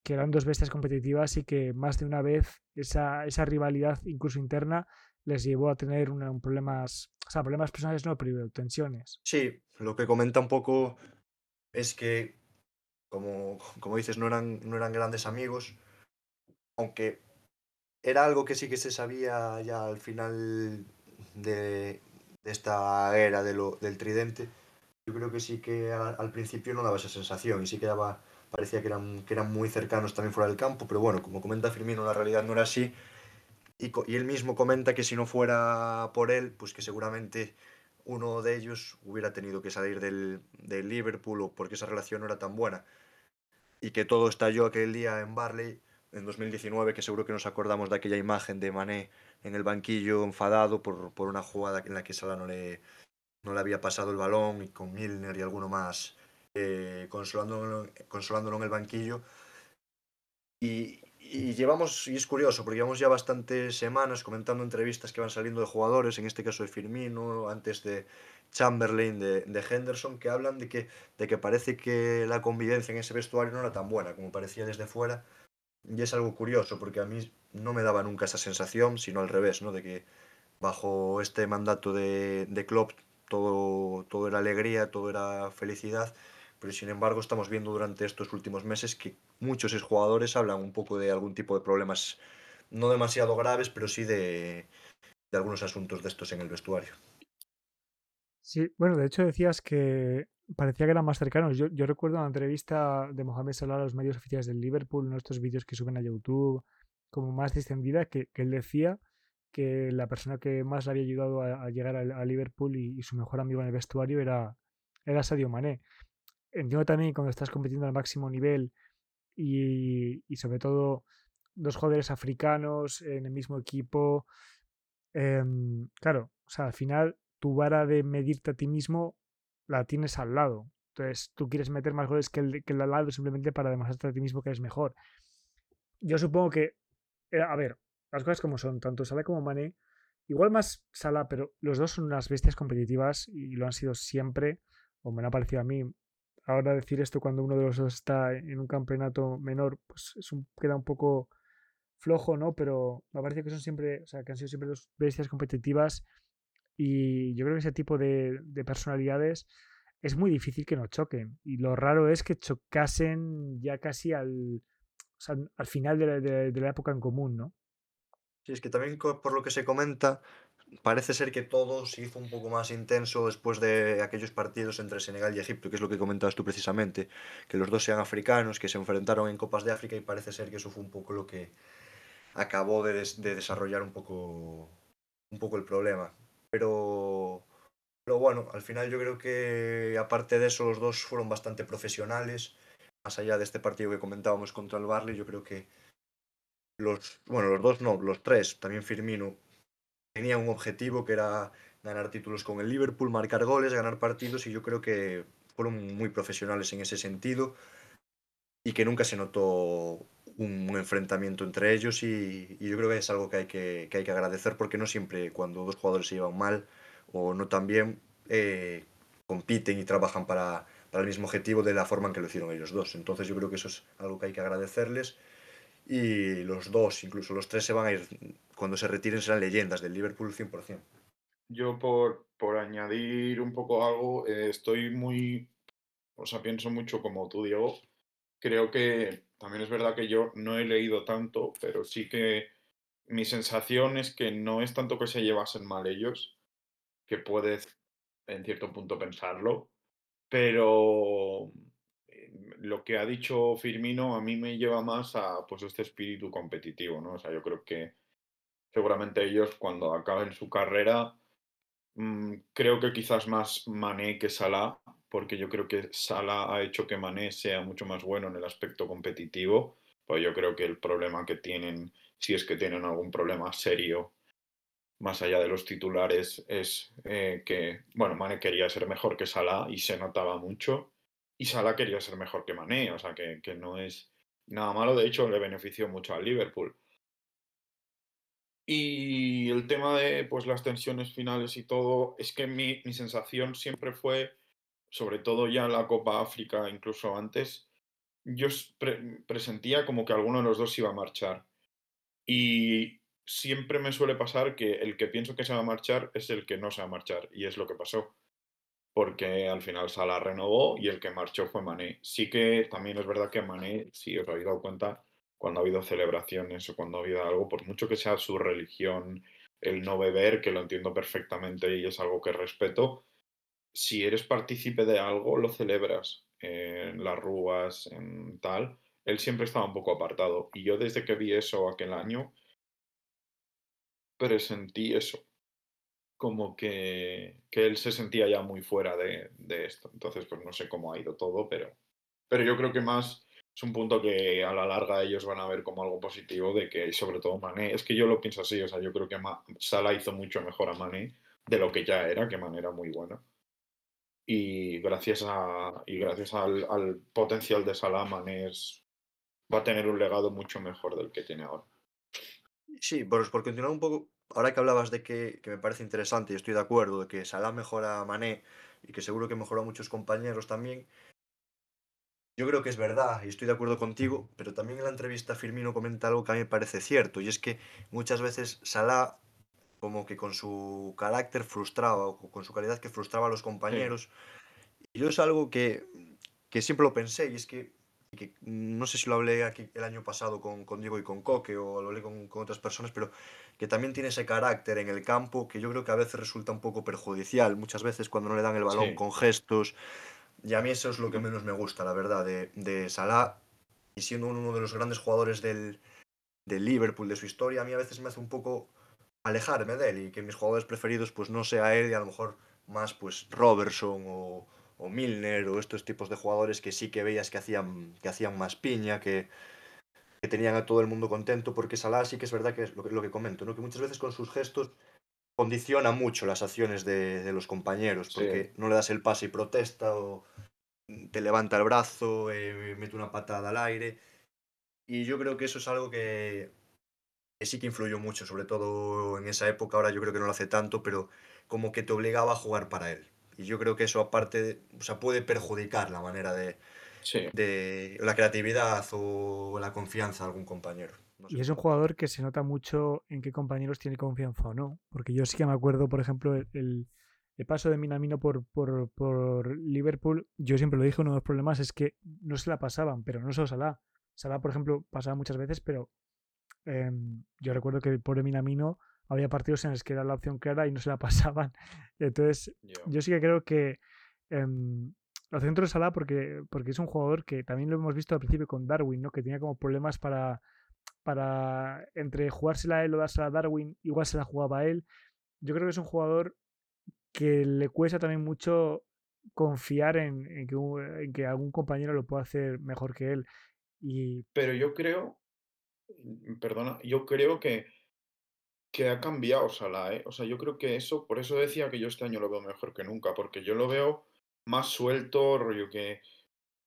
que eran dos bestias competitivas y que más de una vez esa, esa rivalidad, incluso interna, les llevó a tener un problemas, o sea, problemas personales no, pero tensiones. Sí, lo que comenta un poco es que, como, como dices, no eran, no eran grandes amigos, aunque era algo que sí que se sabía ya al final de, de esta era de lo, del tridente, yo creo que sí que al, principio no daba esa sensación y sí que daba, parecía que eran, que eran muy cercanos también fuera del campo, pero bueno, como comenta Firmino, la realidad no era así. Y, y él mismo comenta que si no fuera por él, pues que seguramente uno de ellos hubiera tenido que salir del, del Liverpool porque esa relación no era tan buena. Y que todo estalló aquel día en Barley en 2019, que seguro que nos acordamos de aquella imagen de Mané en el banquillo enfadado por, por una jugada en la que Salah no le, no le había pasado el balón y con Milner y alguno más eh, consolándolo, consolándolo en el banquillo. Y, y, llevamos, y es curioso, porque llevamos ya bastantes semanas comentando entrevistas que van saliendo de jugadores, en este caso de Firmino, antes de Chamberlain, de, de Henderson, que hablan de que, de que parece que la convivencia en ese vestuario no era tan buena como parecía desde fuera y es algo curioso, porque a mí no me daba nunca esa sensación, sino al revés, ¿no? De que bajo este mandato de, de Klopp todo, era alegría, todo era felicidad, pero sin embargo estamos viendo durante estos últimos meses que muchos jugadores hablan un poco de algún tipo de problemas no demasiado graves, pero sí de, de algunos asuntos de estos en el vestuario. Sí, bueno, de hecho decías que parecía que eran más cercanos. Yo, yo recuerdo una entrevista de Mohamed Salah a los medios oficiales del Liverpool, en estos vídeos que suben a YouTube, como más distendida, que, que, él decía que la persona que más le había ayudado a, llegar a, Liverpool y, su mejor amigo en el vestuario era, era Sadio Mané. Entiendo también cuando estás compitiendo al máximo nivel y, y sobre todo dos jugadores africanos en el mismo equipo, em, claro, o sea, al final tu vara de medirte a ti mismo la tienes al lado. Entonces tú quieres meter más goles que el, que el al lado simplemente para demostrarte a ti mismo que eres mejor. Yo supongo que, eh, a ver, las cosas como son, tanto Salah como Mané, igual más Salah, pero los dos son unas bestias competitivas y lo han sido siempre, o me ha parecido a mí. Ahora decir esto cuando uno de los dos está en un campeonato menor, pues es un, queda un poco flojo, ¿no? Pero me parece que son siempre, o sea, que han sido siempre dos bestias competitivas y yo creo que ese tipo de, personalidades es muy difícil que no choquen. Y lo raro es que chocasen ya casi al, al final de la, época en común, ¿no? Sí, es que también por lo que se comenta, parece ser que todo se hizo un poco más intenso después de aquellos partidos entre Senegal y Egipto, que es lo que comentabas tú precisamente, que los dos sean africanos, que se enfrentaron en Copas de África y parece ser que eso fue un poco lo que acabó de, de desarrollar un poco, un poco el problema. Pero, pero bueno, al final yo creo que aparte de eso los dos fueron bastante profesionales. Más allá de este partido que comentábamos contra el Barley, yo creo que los, bueno, los dos no, los tres, también Firmino, tenían un objetivo que era ganar títulos con el Liverpool, marcar goles, ganar partidos y yo creo que fueron muy profesionales en ese sentido y que nunca se notó un, enfrentamiento entre ellos y, yo creo que es algo que hay que, hay que agradecer porque no siempre cuando dos jugadores se llevan mal o no tan bien eh, compiten y trabajan para, para, el mismo objetivo de la forma en que lo hicieron ellos dos. Entonces yo creo que eso es algo que hay que agradecerles y los dos, incluso los tres se van a ir, cuando se retiren serán leyendas del Liverpool 100%. Yo por, por añadir un poco algo, eh, estoy muy, o sea, pienso mucho como tú, Diego, creo que también es verdad que yo no he leído tanto, pero sí que mi sensación es que no es tanto que se llevasen mal ellos, que puedes en cierto punto pensarlo, pero eh, lo que ha dicho Firmino a mí me lleva más a pues este espíritu competitivo, ¿no? O sea, yo creo que seguramente ellos cuando acaben su carrera, mm, creo que quizás más Mané que Salah porque yo creo que Sala ha hecho que Mané sea mucho más bueno en el aspecto competitivo, pues yo creo que el problema que tienen, si es que tienen algún problema serio, más allá de los titulares, es eh, que, bueno, Mané quería ser mejor que Salah y se notaba mucho, y Salah quería ser mejor que Mané, o sea que, que no es nada malo, de hecho le benefició mucho al Liverpool. Y el tema de pues, las tensiones finales y todo, es que mi, mi sensación siempre fue sobre todo ya la Copa África, incluso antes, yo presentía como que alguno de los dos iba a marchar. Y siempre me suele pasar que el que pienso que se va a marchar es el que no se va a marchar, y es lo que pasó. Porque al final Salah renovó y el que marchó fue Mané. Sí que también es verdad que Mané, si os habéis dado cuenta, cuando ha habido celebraciones o cuando ha habido algo, por mucho que sea su religión, el no beber, que lo entiendo perfectamente y es algo que respeto, si eres partícipe de algo, lo celebras en las rúas, en tal. Él siempre estaba un poco apartado. Y yo desde que vi eso aquel año, presentí eso. Como que, que él se sentía ya muy fuera de, de, esto. Entonces, pues no sé cómo ha ido todo, pero, pero yo creo que más es un punto que a la larga ellos van a ver como algo positivo de que, sobre todo Mané, es que yo lo pienso así, o sea, yo creo que Sala hizo mucho mejor a Mané de lo que ya era, que Mané era muy bueno y gracias, a, y gracias al, potencial de Salaman es, va a tener un legado mucho mejor del que tiene ahora. Sí, por, por continuar un poco, ahora que hablabas de que, me parece interesante y estoy de acuerdo de que Salah mejora a Mané y que seguro que mejoró a muchos compañeros también, yo creo que es verdad y estoy de acuerdo contigo, pero también en la entrevista Firmino comenta algo que a mí me parece cierto y es que muchas veces Salah como que con su carácter frustraba o con su calidad que frustraba a los compañeros. Y yo es algo que, que, siempre lo pensé y es que, que, no sé si lo hablé aquí el año pasado con, con Diego y con Coque o lo hablé con, con, otras personas, pero que también tiene ese carácter en el campo que yo creo que a veces resulta un poco perjudicial, muchas veces cuando no le dan el balón con gestos. Y a mí eso es lo que menos me gusta, la verdad, de, de Salah. Y siendo uno de los grandes jugadores del, del Liverpool, de su historia, a mí a veces me hace un poco alejarme de él y que mis jugadores preferidos pues no sea él y a lo mejor más pues Robertson o, o Milner o estos tipos de jugadores que sí que veías que hacían, que hacían más piña, que, que tenían a todo el mundo contento, porque Salah sí que es verdad que es lo que, lo que comento, ¿no? que muchas veces con sus gestos condiciona mucho las acciones de, de los compañeros, porque no le das el pase y protesta o te levanta el brazo, eh, mete una patada al aire. Y yo creo que eso es algo que, sí que influyó mucho, sobre todo en esa época, ahora yo creo que no lo hace tanto, pero como que te obligaba a jugar para él. Y yo creo que eso aparte, o sea, puede perjudicar la manera de, de la creatividad o la confianza de algún compañero. y es un jugador que se nota mucho en qué compañeros tiene confianza o no. Porque yo sí que me acuerdo, por ejemplo, el, paso de Minamino por, por, por, Liverpool. Yo siempre lo dije, uno de los problemas es que no se la pasaban, pero no solo Salah. Salah, por ejemplo, pasaba muchas veces, pero em, yo recuerdo que por Minamino había partidos en los que era la opción clara y no se la pasaban. Entonces, yo sí que creo que em, lo centro de Salah porque, porque es un jugador que también lo hemos visto al principio con Darwin, ¿no? que tenía como problemas para, para entre jugársela a él o dársela a Darwin, igual se la jugaba a él. Yo creo que es un jugador que le cuesta también mucho confiar en, en, que, en que algún compañero lo pueda hacer mejor que él. Y... Pero yo creo, perdona, yo creo que que ha cambiado Salah, ¿eh? O sea, yo creo que eso, por eso decía que yo este año lo veo mejor que nunca, porque yo lo veo más suelto, rollo que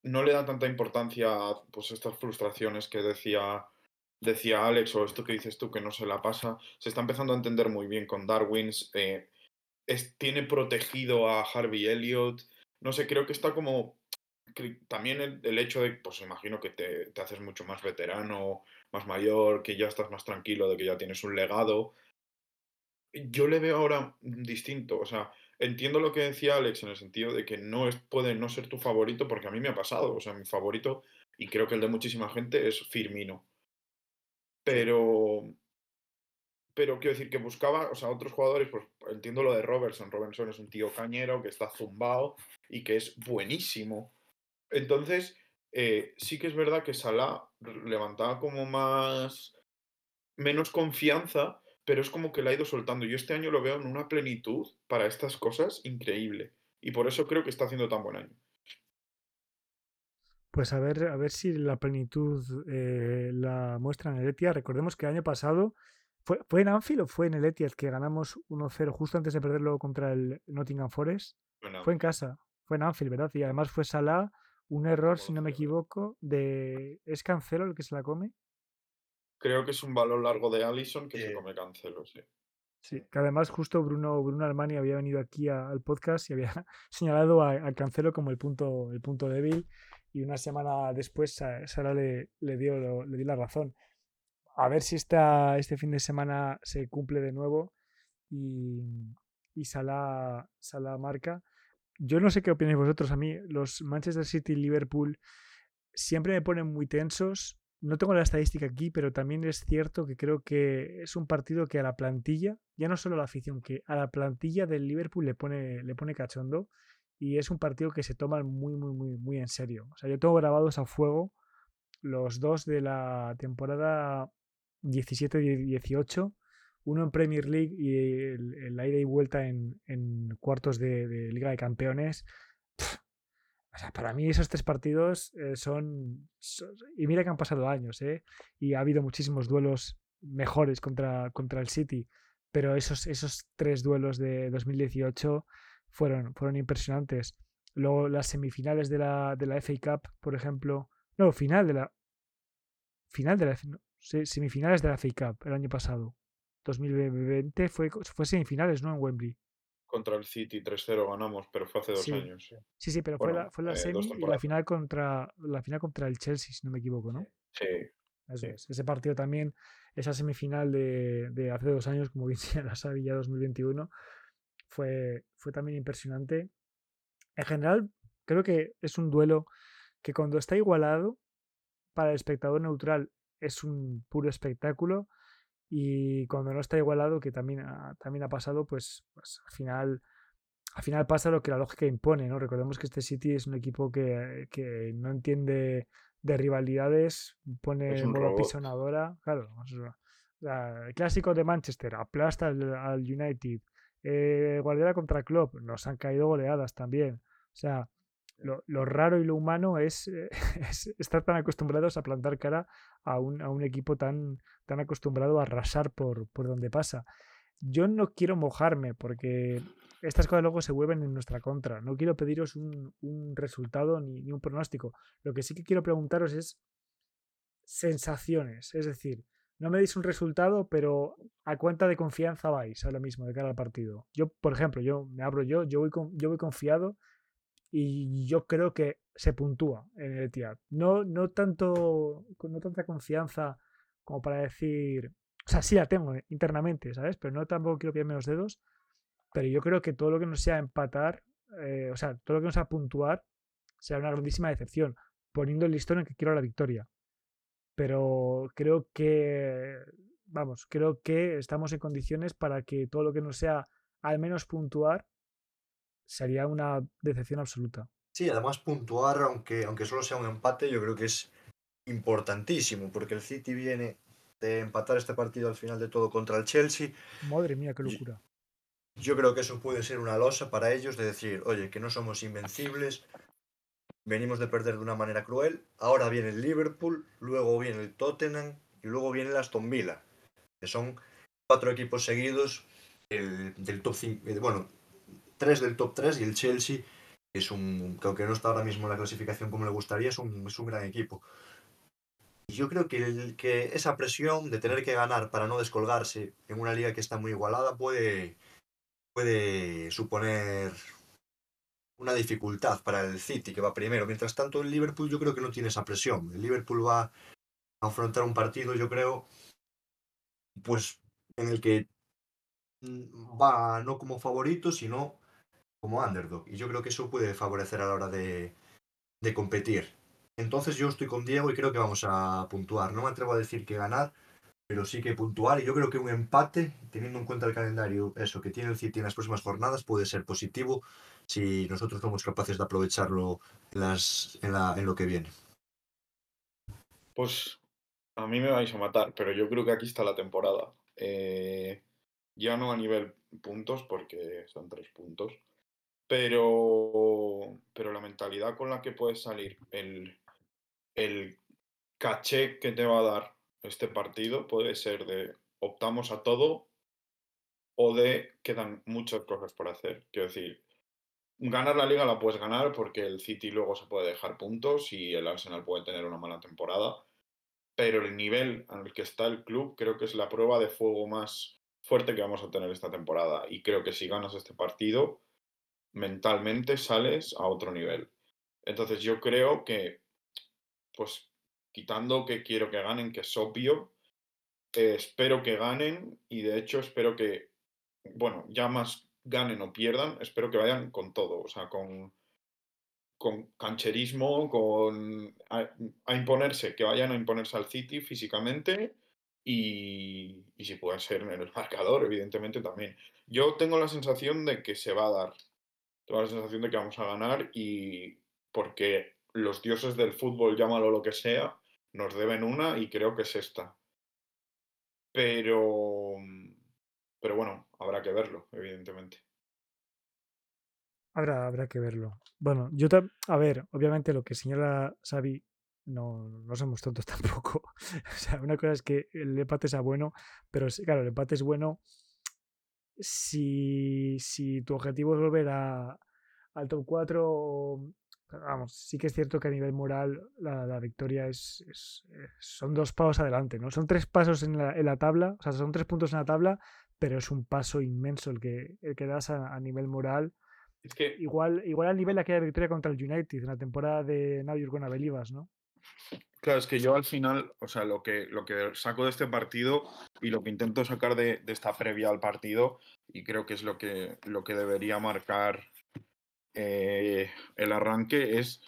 no le da tanta importancia a pues, estas frustraciones que decía, decía Alex, o esto que dices tú que no se la pasa. Se está empezando a entender muy bien con Darwin. Eh, tiene protegido a Harvey Elliott. No sé, creo que está como. también el, hecho de, pues imagino que te, te haces mucho más veterano, más mayor, que ya estás más tranquilo, de que ya tienes un legado. Yo le veo ahora distinto, o sea, entiendo lo que decía Alex en el sentido de que no es, puede no ser tu favorito, porque a mí me ha pasado, o sea, mi favorito, y creo que el de muchísima gente, es Firmino. Pero, pero quiero decir que buscaba, o sea, otros jugadores, pues entiendo lo de Robertson. Robertson es un tío cañero que está zumbado y que es buenísimo. Entonces, eh, sí que es verdad que Salah levantaba como más. menos confianza, pero es como que la ha ido soltando. Yo este año lo veo en una plenitud para estas cosas increíble. Y por eso creo que está haciendo tan buen año. Pues a ver, a ver si la plenitud eh, la muestra en el Etihad. Recordemos que el año pasado. ¿Fue, ¿Fue en Anfield o fue en el Etihad que ganamos 1-0 justo antes de perderlo contra el Nottingham Forest? fue en casa. Fue en Anfield, ¿verdad? Y además fue Salah un error, si no me equivoco, de. ¿Es Cancelo el que se la come? Creo que es un balón largo de Allison que se come Cancelo, sí. Sí, que además justo Bruno, Bruno Armani había venido aquí al podcast y había señalado a, Cancelo como el punto, el punto débil y una semana después Sara le, le, dio, le dio la razón. A ver si esta, este fin de semana se cumple de nuevo y, y Sala, Sala marca. Yo no sé qué opináis vosotros. A mí, los Manchester City y Liverpool siempre me ponen muy tensos. No tengo la estadística aquí, pero también es cierto que creo que es un partido que a la plantilla, ya no solo a la afición, que a la plantilla del Liverpool le pone, le pone cachondo. Y es un partido que se toma muy, muy, muy, muy en serio. O sea, yo tengo grabados a fuego los dos de la temporada 17-18 uno en Premier League y el, aire y vuelta en, cuartos de, Liga de Campeones. o sea, para mí esos tres partidos eh, son, Y mira que han pasado años, ¿eh? Y ha habido muchísimos duelos mejores contra, contra el City, pero esos, esos tres duelos de 2018 fueron, fueron impresionantes. Luego las semifinales de la, de la FA Cup, por ejemplo. No, final de la. Final de la. semifinales de la FA Cup el año pasado. 2020 fue, fue semifinales, ¿no? En Wembley. Contra el City 3-0 ganamos, pero fue hace dos años. Sí, sí, pero fue la, fue la eh, semi y la final contra la final contra el Chelsea, si no me equivoco, ¿no? Sí. Ese partido también, esa semifinal de, de hace dos años, como decía la Savilla 2021, fue, fue también impresionante. En general, creo que es un duelo que cuando está igualado, para el espectador neutral es un puro espectáculo y cuando no está igualado, que también ha, también ha pasado, pues, pues al final al final pasa lo que la lógica impone, ¿no? Recordemos que este City es un equipo que, que no entiende de rivalidades, pone modo pisonadora, claro. el clásico de Manchester aplasta al, United. Eh, Guardiola contra Klopp, nos han caído goleadas también. O sea, lo, raro y lo humano es, estar tan acostumbrados a plantar cara a un, a un equipo tan, tan acostumbrado a arrasar por, por donde pasa. Yo no quiero mojarme porque estas cosas luego se vuelven en nuestra contra. No quiero pediros un, un resultado ni, ni, un pronóstico. Lo que sí que quiero preguntaros es sensaciones. Es decir, no me deis un resultado, pero ¿a cuánta de confianza vais ahora mismo de cara al partido? Yo, por ejemplo, yo me abro yo, yo voy, con, yo voy confiado y yo creo que se puntúa en el Etihad. No, no, tanto, no tanta confianza como para decir, o sea, sí la tengo internamente, ¿sabes? Pero no tampoco quiero pillarme los dedos, pero yo creo que todo lo que no sea empatar, eh, o sea, todo lo que no sea puntuar, será una grandísima decepción, poniendo el listón en que quiero la victoria. Pero creo que, vamos, creo que estamos en condiciones para que todo lo que no sea al menos puntuar sería una decepción absoluta. Sí, además puntuar, aunque, aunque solo sea un empate, yo creo que es importantísimo, porque el City viene de empatar este partido al final de todo contra el Chelsea. Madre mía, qué locura. Yo creo que eso puede ser una losa para ellos de decir, oye, que no somos invencibles, venimos de perder de una manera cruel, ahora viene el Liverpool, luego viene el Tottenham y luego viene el Aston Villa, que son cuatro equipos seguidos del top 5, eh, bueno, tres del top 3 y el Chelsea es un, que aunque no está ahora mismo en la clasificación como le gustaría, es un, es un gran equipo. Y yo creo que, el, que esa presión de tener que ganar para no descolgarse en una liga que está muy igualada puede, puede suponer una dificultad para el City, que va primero. Mientras tanto, el Liverpool yo creo que no tiene esa presión. El Liverpool va a afrontar un partido, yo creo, pues en el que va no como favorito, sino como underdog. Y yo creo que eso puede favorecer a la hora de, de competir. Entonces yo estoy con Diego y creo que vamos a puntuar. No me atrevo a decir que ganar, pero sí que puntuar. Y yo creo que un empate, teniendo en cuenta el calendario, eso que tiene el City en las próximas jornadas, puede ser positivo si nosotros somos capaces de aprovecharlo en, las, en, la, en lo que viene. Pues a mí me vais a matar, pero yo creo que aquí está la temporada. Eh, ya no a nivel puntos, porque son tres puntos, pero, pero la mentalidad con la que puedes salir, el, el caché que te va a dar este partido puede ser de optamos a todo o de quedan muchas cosas por hacer. Quiero decir, ganar la liga la puedes ganar porque el City luego se puede dejar puntos y el Arsenal puede tener una mala temporada, pero el nivel en el que está el club creo que es la prueba de fuego más fuerte que vamos a tener esta temporada y creo que si ganas este partido mentalmente sales a otro nivel. Entonces yo creo que, pues quitando que quiero que ganen, que es obvio, eh, espero que ganen y de hecho espero que, bueno, ya más ganen o pierdan, espero que vayan con todo, o sea, con, con cancherismo, con a, imponerse, que vayan a imponerse al City físicamente y, y si puede ser en el marcador, evidentemente también. Yo tengo la sensación de que se va a dar, tengo la sensación de que vamos a ganar y porque los dioses del fútbol, llámalo lo que sea, nos deben una y creo que es esta. Pero, pero bueno, habrá que verlo, evidentemente. Habrá, habrá que verlo. Bueno, yo, a ver, obviamente lo que señala Xavi, no, no somos tontos tampoco. o sea, una cosa es que el empate sea bueno, pero claro, el empate es bueno si, si tu objetivo es volver a, al top 4 vamos, sí que es cierto que a nivel moral la, victoria es, eh, son dos pasos adelante, ¿no? Son tres pasos en la, en la, tabla, o sea, son tres puntos en la tabla, pero es un paso inmenso el que, el que das a, nivel moral. Es que... Igual, igual al nivel de aquella victoria contra el United en la temporada de Now You're Gonna ¿no? Claro, es que yo al final, o sea, lo que, lo que saco de este partido y lo que intento sacar de, de esta previa al partido, y creo que es lo que, lo que debería marcar eh, el arranque es,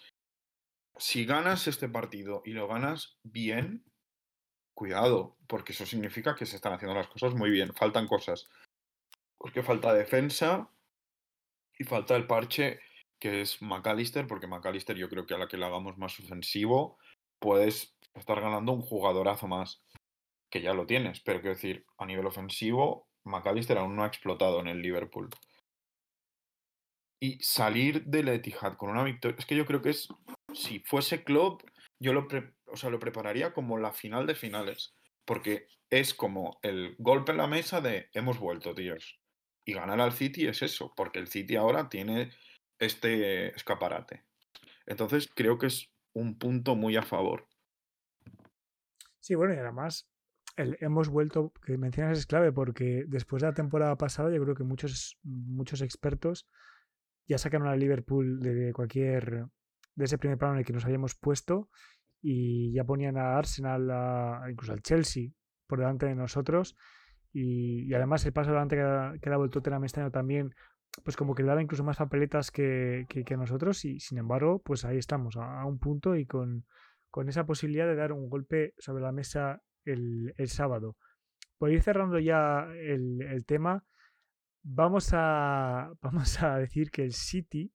si ganas este partido y lo ganas bien, cuidado, porque eso significa que se están haciendo las cosas muy bien, faltan cosas. Porque falta defensa y falta el parche que es McAllister, porque McAllister yo creo que a la que le hagamos más ofensivo, puedes estar ganando un jugadorazo más, que ya lo tienes, pero quiero decir, a nivel ofensivo, McAllister aún no ha explotado en el Liverpool. Y salir del Etihad con una victoria, es que yo creo que es, si fuese club, yo lo, o sea, lo prepararía como la final de finales, porque es como el golpe en la mesa de hemos vuelto, tíos. Y ganar al City es eso, porque el City ahora tiene este escaparate. Entonces creo que es un punto muy a favor. Sí, bueno, y además el hemos vuelto, que mencionas es clave, porque después de la temporada pasada yo creo que muchos, muchos expertos ya sacaron a Liverpool de cualquier de ese primer plano en el que nos habíamos puesto y ya ponían a Arsenal, incluso al Chelsea, por delante de nosotros. Y, además el paso adelante que ha, que dado el Tottenham este año también, pues como que le daba incluso más papeletas que, que, nosotros y sin embargo, pues ahí estamos, a, un punto y con, con, esa posibilidad de dar un golpe sobre la mesa el, el sábado. Por ir cerrando ya el, el, tema, vamos a, vamos a decir que el City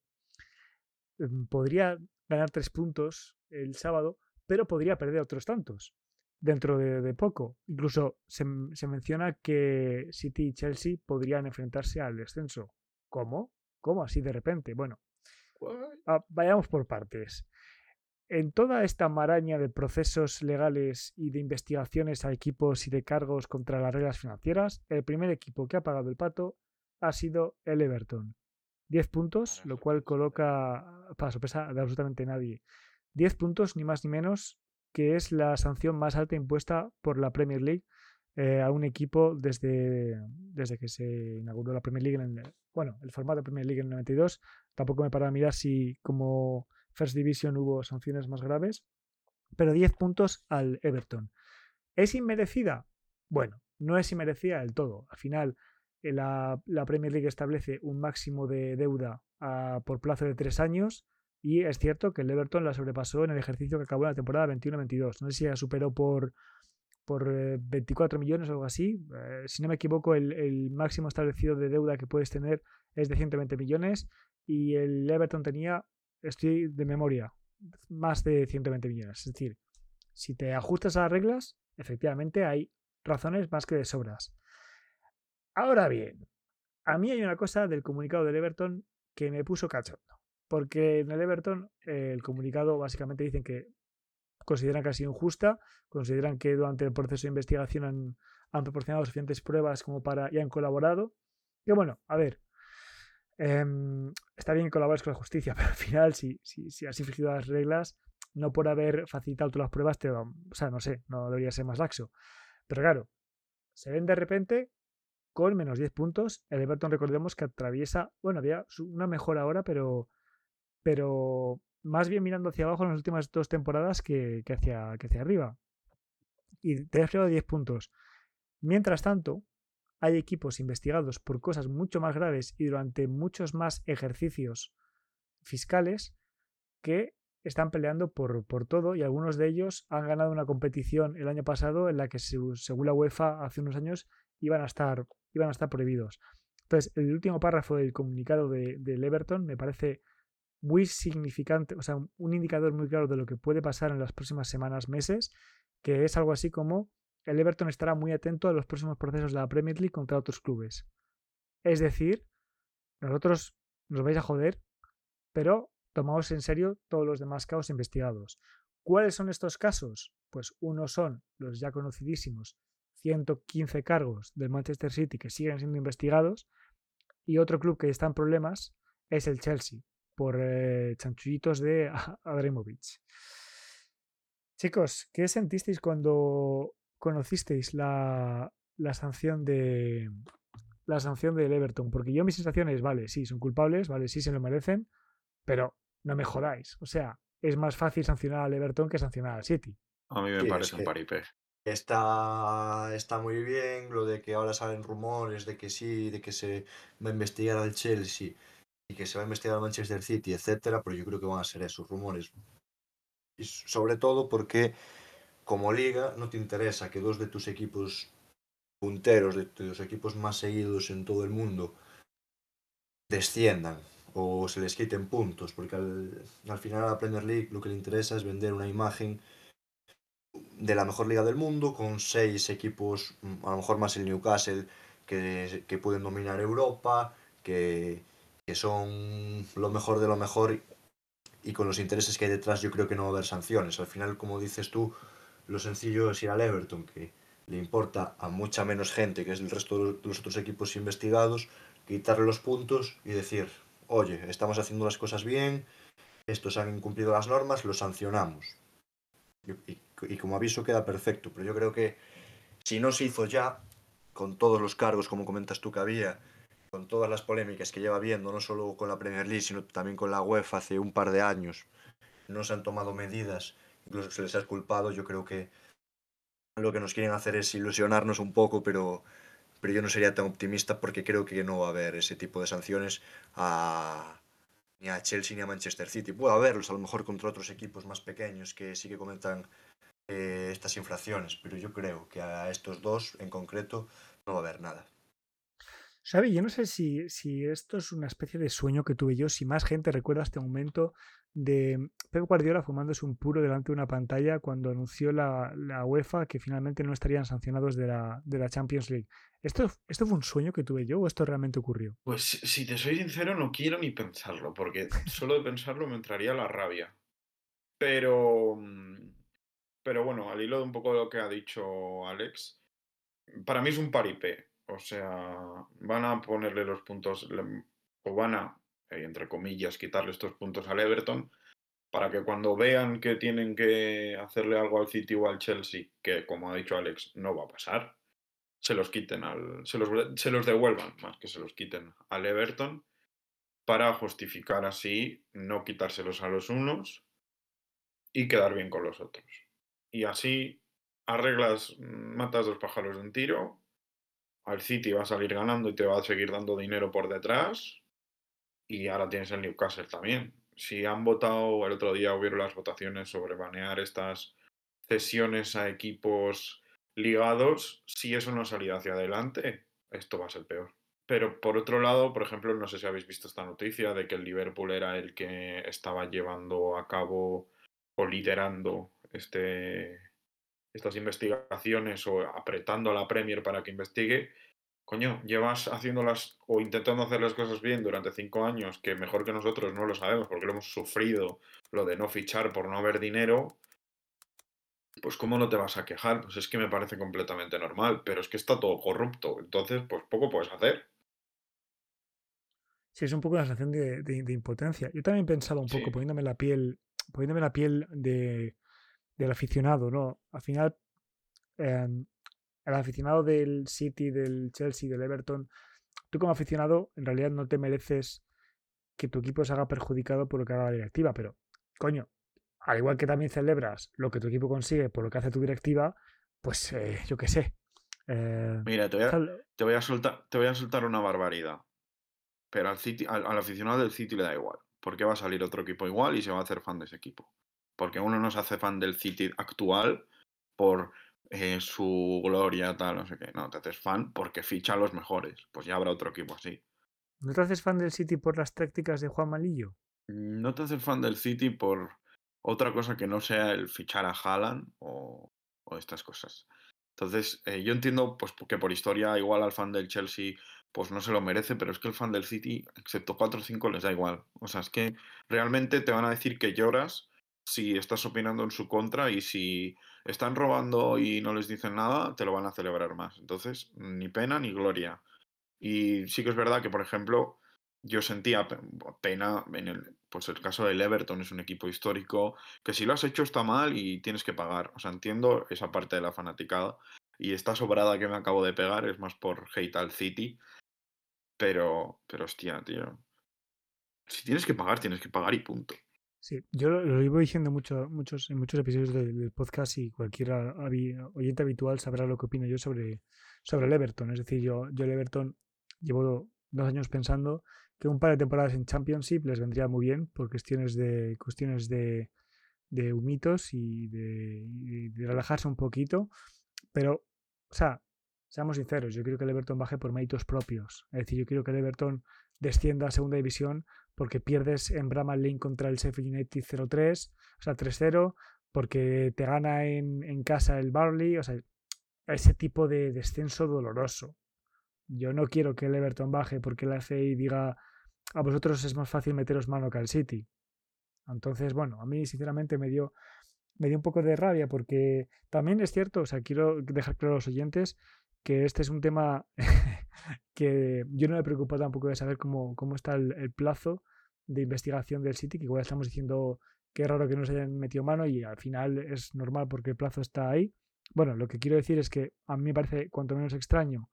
mm, podría ganar tres puntos el sábado, pero podría perder otros tantos dentro de, poco. Incluso se, menciona que City y Chelsea podrían enfrentarse al descenso. ¿Cómo? ¿Cómo así de repente? Bueno, ah, vayamos por partes. En toda esta maraña de procesos legales y de investigaciones a equipos y de cargos contra las reglas financieras, el primer equipo que ha pagado el pato ha sido el Everton. 10 puntos, lo cual coloca, para sorpresa de absolutamente nadie, 10 puntos, ni más ni menos, que es la sanción más alta impuesta por la Premier League eh, a un equipo desde, desde que se inauguró la Premier League, en bueno, el formato Premier League en el 92. Tampoco me para a mirar si como First Division hubo sanciones más graves, pero 10 puntos al Everton. ¿Es inmerecida? Bueno, no es inmerecida del todo. Al final, eh, la, la Premier League establece un máximo de deuda por plazo de tres años y es cierto que el Everton la sobrepasó en el ejercicio que acabó en la temporada 21-22. No sé si la superó por, por 24 eh, millones o algo así. Eh, si no me equivoco, el, máximo establecido de deuda que puedes tener es de 120 millones y el Everton tenía, estoy de memoria, más de 120 millones. Es decir, si te ajustas a las reglas, efectivamente hay razones más que de sobras. Ahora bien, a mí hay una cosa del comunicado del Everton que me puso cachondo. Porque en el Everton eh, el comunicado básicamente dicen que consideran que ha sido injusta, consideran que durante el proceso de investigación han, proporcionado suficientes pruebas como para y han colaborado. Y bueno, a ver, em, está bien que colabores con la justicia, pero al final, si, has infringido las reglas, no por haber facilitado todas las pruebas, te, o sea, no sé, no debería ser más laxo. Pero claro, se ven de repente con menos 10 puntos. El Everton, recordemos que atraviesa, bueno, había una mejor ahora, pero pero más bien mirando hacia abajo en las últimas dos temporadas que, hacia, que hacia arriba. Y te has 10 puntos. Mientras tanto, hay equipos investigados por cosas mucho más graves y durante muchos más ejercicios fiscales que están peleando por, por, todo y algunos de ellos han ganado una competición el año pasado en la que según la UEFA hace unos años iban a estar, iban a estar prohibidos. Entonces, el último párrafo del comunicado de, del Everton me parece muy significante, o sea, un indicador muy claro de lo que puede pasar en las próximas semanas, meses, que es algo así como el Everton estará muy atento a los próximos procesos de la Premier League contra otros clubes. Es decir, nosotros nos vais a joder, pero tomamos en serio todos los demás casos investigados. ¿Cuáles son estos casos? Pues uno son los ya conocidísimos 115 cargos del Manchester City que siguen siendo investigados y otro club que está en problemas es el Chelsea, por eh, chanchullitos de Abramovich. Chicos, ¿qué sentisteis cuando conocisteis la, la sanción de la sanción del Everton? Porque yo mis sensaciones, vale, sí, son culpables, vale, sí se lo merecen, pero no me jodáis. O sea, es más fácil sancionar al Everton que sancionar al City. A mí me parece un paripé. Está, está muy bien lo de que ahora salen rumores de que sí, de que se va a investigar al Chelsea y que se va a investigar al Manchester City, etcétera, pero yo creo que van a ser esos rumores. Y sobre todo porque como liga no te interesa que dos de tus equipos punteros, de tus equipos más seguidos en todo el mundo, desciendan o se les quiten puntos, porque al, al final a la Premier League lo que le interesa es vender una imagen de la mejor liga del mundo, con seis equipos, a lo mejor más el Newcastle, que, que pueden dominar Europa, que, son lo mejor de lo mejor y con los intereses que hay detrás yo creo que no va a haber sanciones. Al final, como dices tú, lo sencillo es ir al Everton, que le importa a mucha menos gente que es el resto de los otros equipos investigados, quitarle los puntos y decir, oye, estamos haciendo las cosas bien, estos han incumplido las normas, los sancionamos. Y, y como aviso queda perfecto, pero yo creo que si no se hizo ya, con todos los cargos, como comentas tú que había, con todas las polémicas que lleva viendo, no solo con la Premier League, sino también con la UEFA hace un par de años, no se han tomado medidas incluso se les ha esculpado. Yo creo que lo que nos quieren hacer es ilusionarnos un poco, pero, pero yo no sería tan optimista porque creo que no va a haber ese tipo de sanciones a, ni a Chelsea ni a Manchester City. Puede haberlos a lo mejor contra otros equipos más pequeños que sí que comentan eh, estas infracciones, pero yo creo que a estos dos en concreto no va a haber nada. Xavi, yo no sé si, si esto es una especie de sueño que tuve yo, si más gente recuerda este momento de Pep Guardiola fumándose un puro delante de una pantalla cuando anunció la, la UEFA que finalmente no estarían sancionados de la, de la Champions League. ¿Esto, ¿Esto fue un sueño que tuve yo o esto realmente ocurrió? Pues si te soy sincero, no quiero ni pensarlo, porque solo de pensarlo me entraría la rabia. Pero, pero bueno, al hilo de un poco de lo que ha dicho Alex, para mí es un paripé. O sea, van a ponerle los puntos, o van a, eh, entre comillas, quitarle estos puntos al Everton para que cuando vean que tienen que hacerle algo al City o al Chelsea, que como ha dicho Alex, no va a pasar, se los quiten al. se los, se los devuelvan, más que se los quiten al Everton, para justificar así no quitárselos a los unos y quedar bien con los otros. Y así arreglas, matas dos pájaros de un tiro al City va a salir ganando y te va a seguir dando dinero por detrás. Y ahora tienes el Newcastle también. Si han votado, el otro día hubieron las votaciones sobre banear estas cesiones a equipos ligados, si eso no salido hacia adelante, esto va a ser peor. Pero por otro lado, por ejemplo, no sé si habéis visto esta noticia de que el Liverpool era el que estaba llevando a cabo o liderando este, estas investigaciones o apretando a la Premier para que investigue, coño, llevas haciéndolas o intentando hacer las cosas bien durante cinco años, que mejor que nosotros no lo sabemos porque lo hemos sufrido, lo de no fichar por no haber dinero, pues ¿cómo no te vas a quejar? Pues es que me parece completamente normal, pero es que está todo corrupto, entonces pues poco puedes hacer. Sí, es un poco una sensación de, impotencia. Yo también he pensado un poco, poniéndome la piel, poniéndome la piel de, del aficionado, ¿no? Al final, em, el aficionado del City, del Chelsea, del Everton, tú como aficionado en realidad no te mereces que tu equipo se haga perjudicado por lo que haga la directiva, pero coño, al igual que también celebras lo que tu equipo consigue por lo que hace tu directiva, pues eh, yo qué sé. Eh, Mira, te voy, a, soltar, te voy a soltar una barbaridad. Pero al, City, al, al, aficionado del City le da igual. Porque va a salir otro equipo igual y se va a hacer fan de ese equipo porque uno no se hace fan del City actual por eh, su gloria, tal, no sé qué. No, te haces fan porque ficha a los mejores. Pues ya habrá otro equipo así. ¿No te haces fan del City por las tácticas de Juan Malillo? No te haces fan del City por otra cosa que no sea el fichar a Haaland o, estas cosas. Entonces, eh, yo entiendo pues, que por historia igual al fan del Chelsea pues no se lo merece, pero es que el fan del City, excepto 4 o 5, les da igual. O sea, es que realmente te van a decir que lloras si estás opinando en su contra y si están robando y no les dicen nada, te lo van a celebrar más. Entonces, ni pena ni gloria. Y sí que es verdad que, por ejemplo, yo sentía pena en el, pues el caso del Everton, es un equipo histórico, que si lo has hecho está mal y tienes que pagar. O sea, entiendo esa parte de la fanaticada. Y esta sobrada que me acabo de pegar es más por hate al City. Pero, pero hostia, tío. Si tienes que pagar, tienes que pagar y punto. Sí, yo lo, iba diciendo mucho, muchos, en muchos episodios del, podcast y cualquier oyente habitual sabrá lo que opino yo sobre, sobre el Everton. Es decir, yo, yo el Everton llevo dos años pensando que un par de temporadas en Championship les vendría muy bien por cuestiones de cuestiones de, de humitos y de relajarse un poquito. Pero, o sea, seamos sinceros, yo quiero que el Everton baje por méritos propios. Es decir, yo quiero que el Everton descienda a segunda división porque pierdes en Bramall Lane contra el Sheffield United 0-3, o sea, 3-0, porque te gana en, casa el Barley, o sea, ese tipo de descenso doloroso. Yo no quiero que el Everton baje porque el FA diga a vosotros es más fácil meteros mano que al City. Entonces, bueno, a mí sinceramente me dio, me dio un poco de rabia porque también es cierto, o sea, quiero dejar claro a los oyentes que este es un tema que yo no me preocupo tampoco de saber cómo, cómo está el, plazo de investigación del City, que igual estamos diciendo que es raro que no se hayan metido mano y al final es normal porque el plazo está ahí. Bueno, lo que quiero decir es que a mí me parece cuanto menos extraño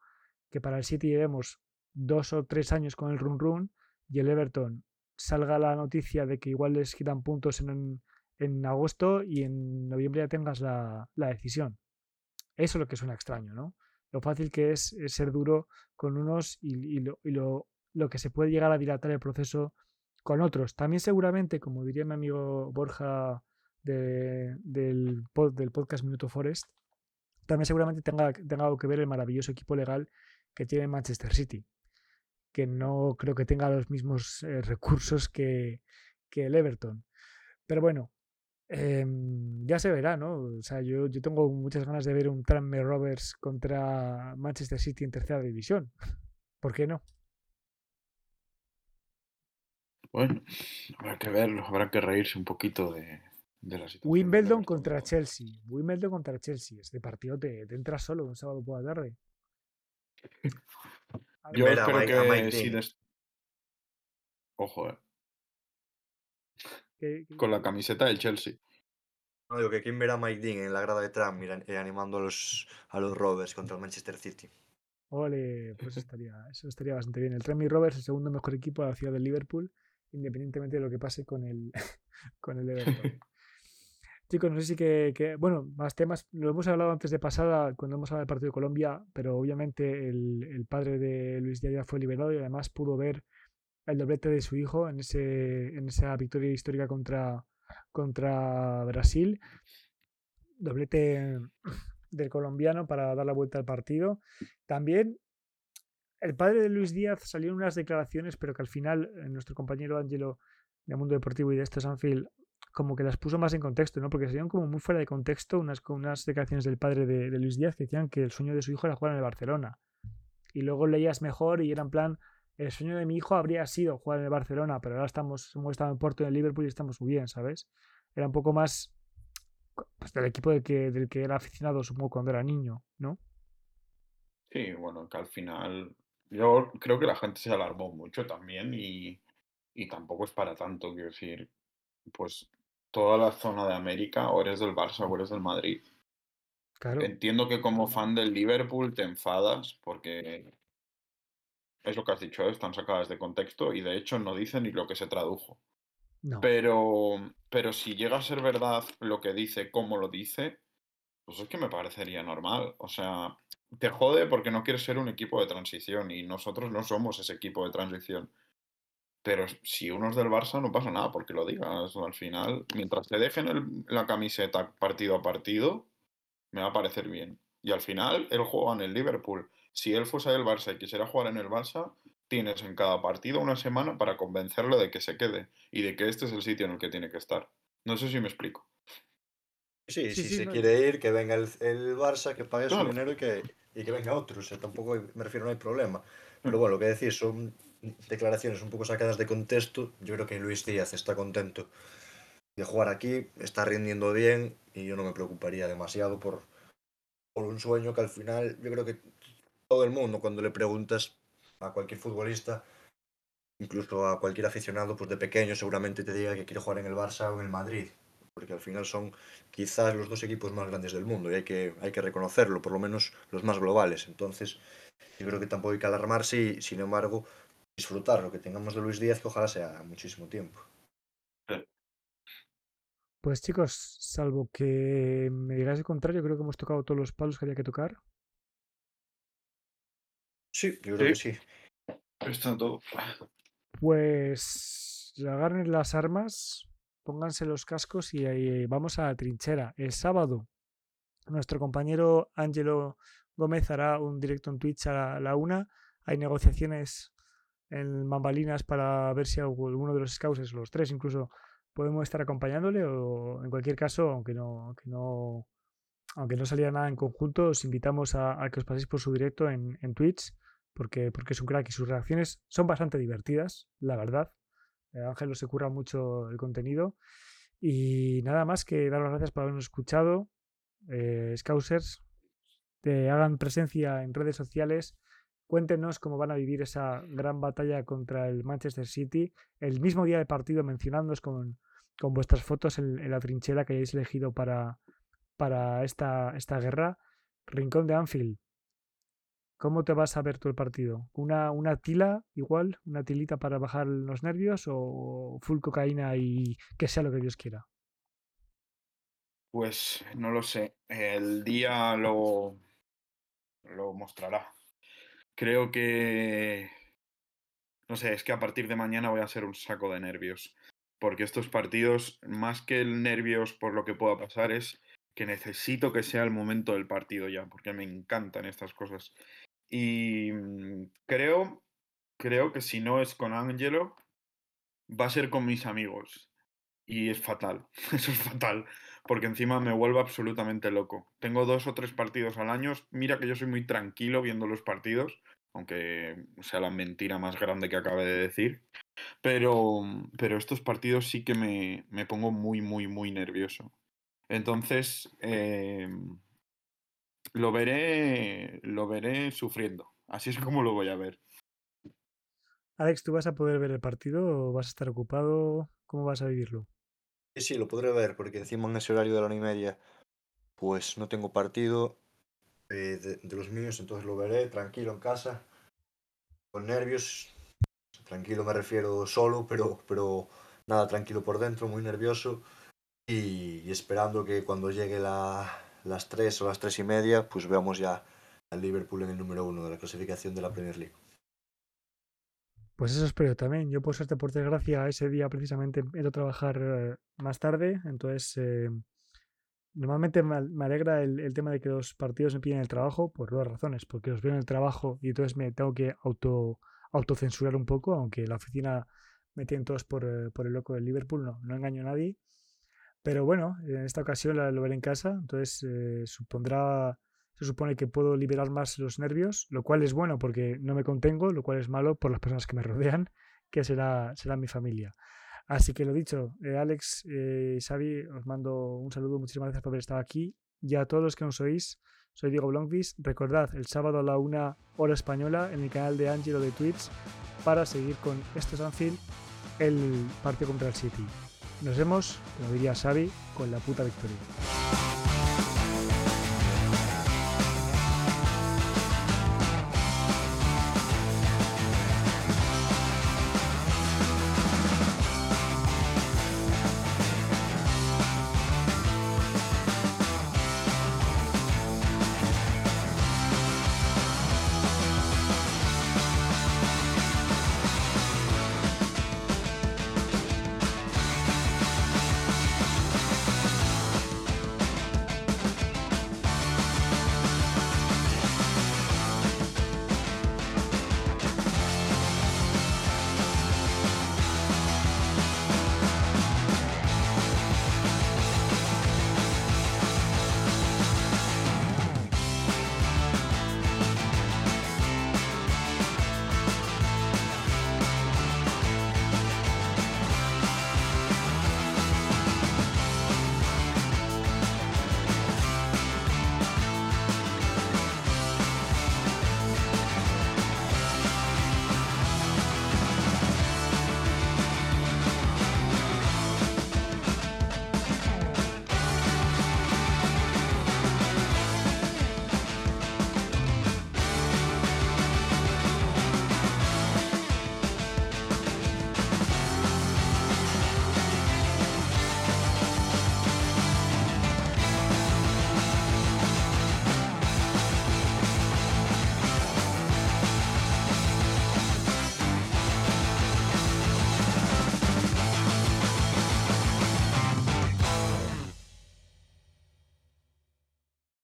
que para el City llevemos dos o tres años con el run run y el Everton salga la noticia de que igual les quitan puntos en, en agosto y en noviembre ya tengas la, decisión. Eso es lo que suena extraño, ¿no? Lo fácil que es, ser duro con unos y, lo, que se puede llegar a dilatar el proceso con otros. También seguramente, como diría mi amigo Borja del, del podcast Minuto Forest, también seguramente tenga, tenga algo que ver el maravilloso equipo legal que tiene Manchester City, que no creo que tenga los mismos eh, recursos que, el Everton. Pero bueno, em, ya se verá, ¿no? O sea, yo, yo tengo muchas ganas de ver un Tranmere Rovers contra Manchester City en tercera división. ¿Por qué no? Bueno, habrá que verlo, habrá que reírse un poquito de, Wimbledon contra Chelsea. Wimbledon contra Chelsea. Este partido te, te entra solo un sábado por la tarde. Yo creo que. Ojo, eh. Con la camiseta del Chelsea. No, digo que quién verá a Mike Dean en la grada de Trump eh, animando a los, a los Rovers contra el Manchester City. Ole, pues estaría, eso estaría bastante bien. El Tranmere Rovers, el segundo mejor equipo de la ciudad de Liverpool, independientemente de lo que pase con el, con el Everton. Chicos, no sé si que, bueno, más temas, lo hemos hablado antes de pasada cuando hemos hablado del partido de Colombia, pero obviamente el, padre de Luis Díaz fue liberado y además pudo ver el doblete de su hijo en, ese, en esa victoria histórica contra, contra Brasil. Doblete del colombiano para dar la vuelta al partido. También el padre de Luis Díaz salió en unas declaraciones, pero que al final eh, nuestro compañero Ángelo de Mundo Deportivo y de esto Sanfield como que las puso más en contexto, ¿no? Porque salieron como muy fuera de contexto unas, unas declaraciones del padre de, Luis Díaz que decían que el sueño de su hijo era jugar en el Barcelona. Y luego leías mejor y era en plan, el sueño de mi hijo habría sido jugar en el Barcelona, pero ahora estamos, hemos estado en Porto, en el Liverpool y estamos muy bien, ¿sabes? Era un poco más pues, del equipo del que, del que era aficionado, supongo, cuando era niño, ¿no? Sí, bueno, que al final yo creo que la gente se alarmó mucho también y, y tampoco es para tanto, quiero decir, pues toda la zona de América, o eres del Barça o eres del Madrid. Claro. Entiendo que como fan del Liverpool te enfadas porque es lo que has dicho, ¿eh? están sacadas de contexto y de hecho no dicen ni lo que se tradujo. Pero, pero si llega a ser verdad lo que dice, como lo dice, pues es que me parecería normal. O sea, te jode porque no quieres ser un equipo de transición y nosotros no somos ese equipo de transición. Pero si uno es del Barça no pasa nada porque lo digas. Al final, mientras te dejen la camiseta partido a partido, me va a parecer bien. Y al final, él juega en el Liverpool. Si él fuese del Barça y quisiera jugar en el Barça, tienes en cada partido una semana para convencerlo de que se quede y de que este es el sitio en el que tiene que estar. No sé si me explico. Sí, si se quiere ir, que venga el, Barça, que pague su dinero y que, y que venga otro. O sea, tampoco me refiero, no hay problema. Pero mm. bueno, lo que decís son declaraciones un poco sacadas de contexto. Yo creo que Luis Díaz está contento de jugar aquí, está rindiendo bien y yo no me preocuparía demasiado por, por un sueño que al final yo creo que todo el mundo cuando le preguntas a cualquier futbolista, incluso a cualquier aficionado, pues de pequeño seguramente te diga que quiere jugar en el Barça o en el Madrid, porque al final son quizás los dos equipos más grandes del mundo y hay que, hay que reconocerlo, por lo menos los más globales. Entonces, yo creo que tampoco hay que alarmarse y, sin embargo, disfrutar lo que tengamos de Luis Díaz, que ojalá sea muchísimo tiempo. Pues chicos, salvo que me digáis el contrario, creo que hemos tocado todos los palos que había que tocar. Sí, yo creo que sí. Está todo. Pues agarren las armas, pónganse los cascos y ahí vamos a la trinchera. El sábado, nuestro compañero Ángelo Gómez hará un directo en Twitch a la una. Hay negociaciones en Mambalinas para ver si alguno de los scouts, los tres incluso, podemos estar acompañándole o en cualquier caso, aunque no, aunque no, aunque no saliera nada en conjunto, os invitamos a, que os paséis por su directo en, en Twitch porque, porque es un crack y sus reacciones son bastante divertidas, la verdad. Eh, Ángelo se cura mucho el contenido. Y nada más que dar las gracias por habernos escuchado. Eh, Scousers, te hagan presencia en redes sociales Cuéntenos cómo van a vivir esa gran batalla contra el Manchester City. El mismo día de partido mencionándonos con, con vuestras fotos en, la trinchera que hayáis elegido para, para esta, esta guerra. Rincón de Anfield. ¿Cómo te vas a ver tú el partido? ¿Una, ¿Una tila igual? ¿Una tilita para bajar los nervios? ¿O full cocaína y que sea lo que Dios quiera? Pues no lo sé. El día lo, lo mostrará. Creo que... No sé, es que a partir de mañana voy a ser un saco de nervios. Porque estos partidos, más que el nervios por lo que pueda pasar, es que necesito que sea el momento del partido ya, porque me encantan estas cosas. Y mm, creo, creo que si no es con Angelo, va a ser con mis amigos. Y es fatal, eso es fatal, porque encima me vuelvo absolutamente loco. Tengo dos o tres partidos al año. Mira que yo soy muy tranquilo viendo los partidos, aunque sea la mentira más grande que acabe de decir. Pero, pero estos partidos sí que me, me pongo muy, muy, muy nervioso. Entonces, eh, lo veré, lo veré sufriendo. Así es como lo voy a ver. Alex, ¿tú vas a poder ver el partido o vas a estar ocupado? ¿Cómo vas a vivirlo? Sí, sí, lo podré ver, porque encima en ese horario de la una y media, pues no tengo partido eh, de, de, los míos, entonces lo veré tranquilo en casa, con nervios. Tranquilo me refiero solo, pero, pero nada, tranquilo por dentro, muy nervioso y, y esperando que cuando llegue la, las 3 o las 3 y media, pues veamos ya al Liverpool en el número uno de la clasificación de la Premier League. Pues eso espero también. Yo, por suerte, por desgracia, ese día precisamente entro a trabajar eh, más tarde. Entonces, eh, normalmente me alegra el, el, tema de que los partidos me piden el trabajo por dos razones. Porque los veo en el trabajo y entonces me tengo que auto, autocensurar un poco, aunque la oficina me tienen todos por, eh, por el loco del Liverpool. No, no engaño a nadie. Pero bueno, en esta ocasión la, lo veré en casa, entonces eh, supondrá, se supone que puedo liberar más los nervios, lo cual es bueno porque no me contengo, lo cual es malo por las personas que me rodean, que será, será mi familia. Así que lo dicho, eh, Alex eh, y Xavi, os mando un saludo, muchísimas gracias por haber estado aquí. Y a todos los que nos oís, soy Diego Blomqvist. Recordad, el sábado a la una hora española en el canal de Angelo de Twitch para seguir con estos Anfield el partido contra el City. Nos vemos, como diría Xavi, con la puta victoria.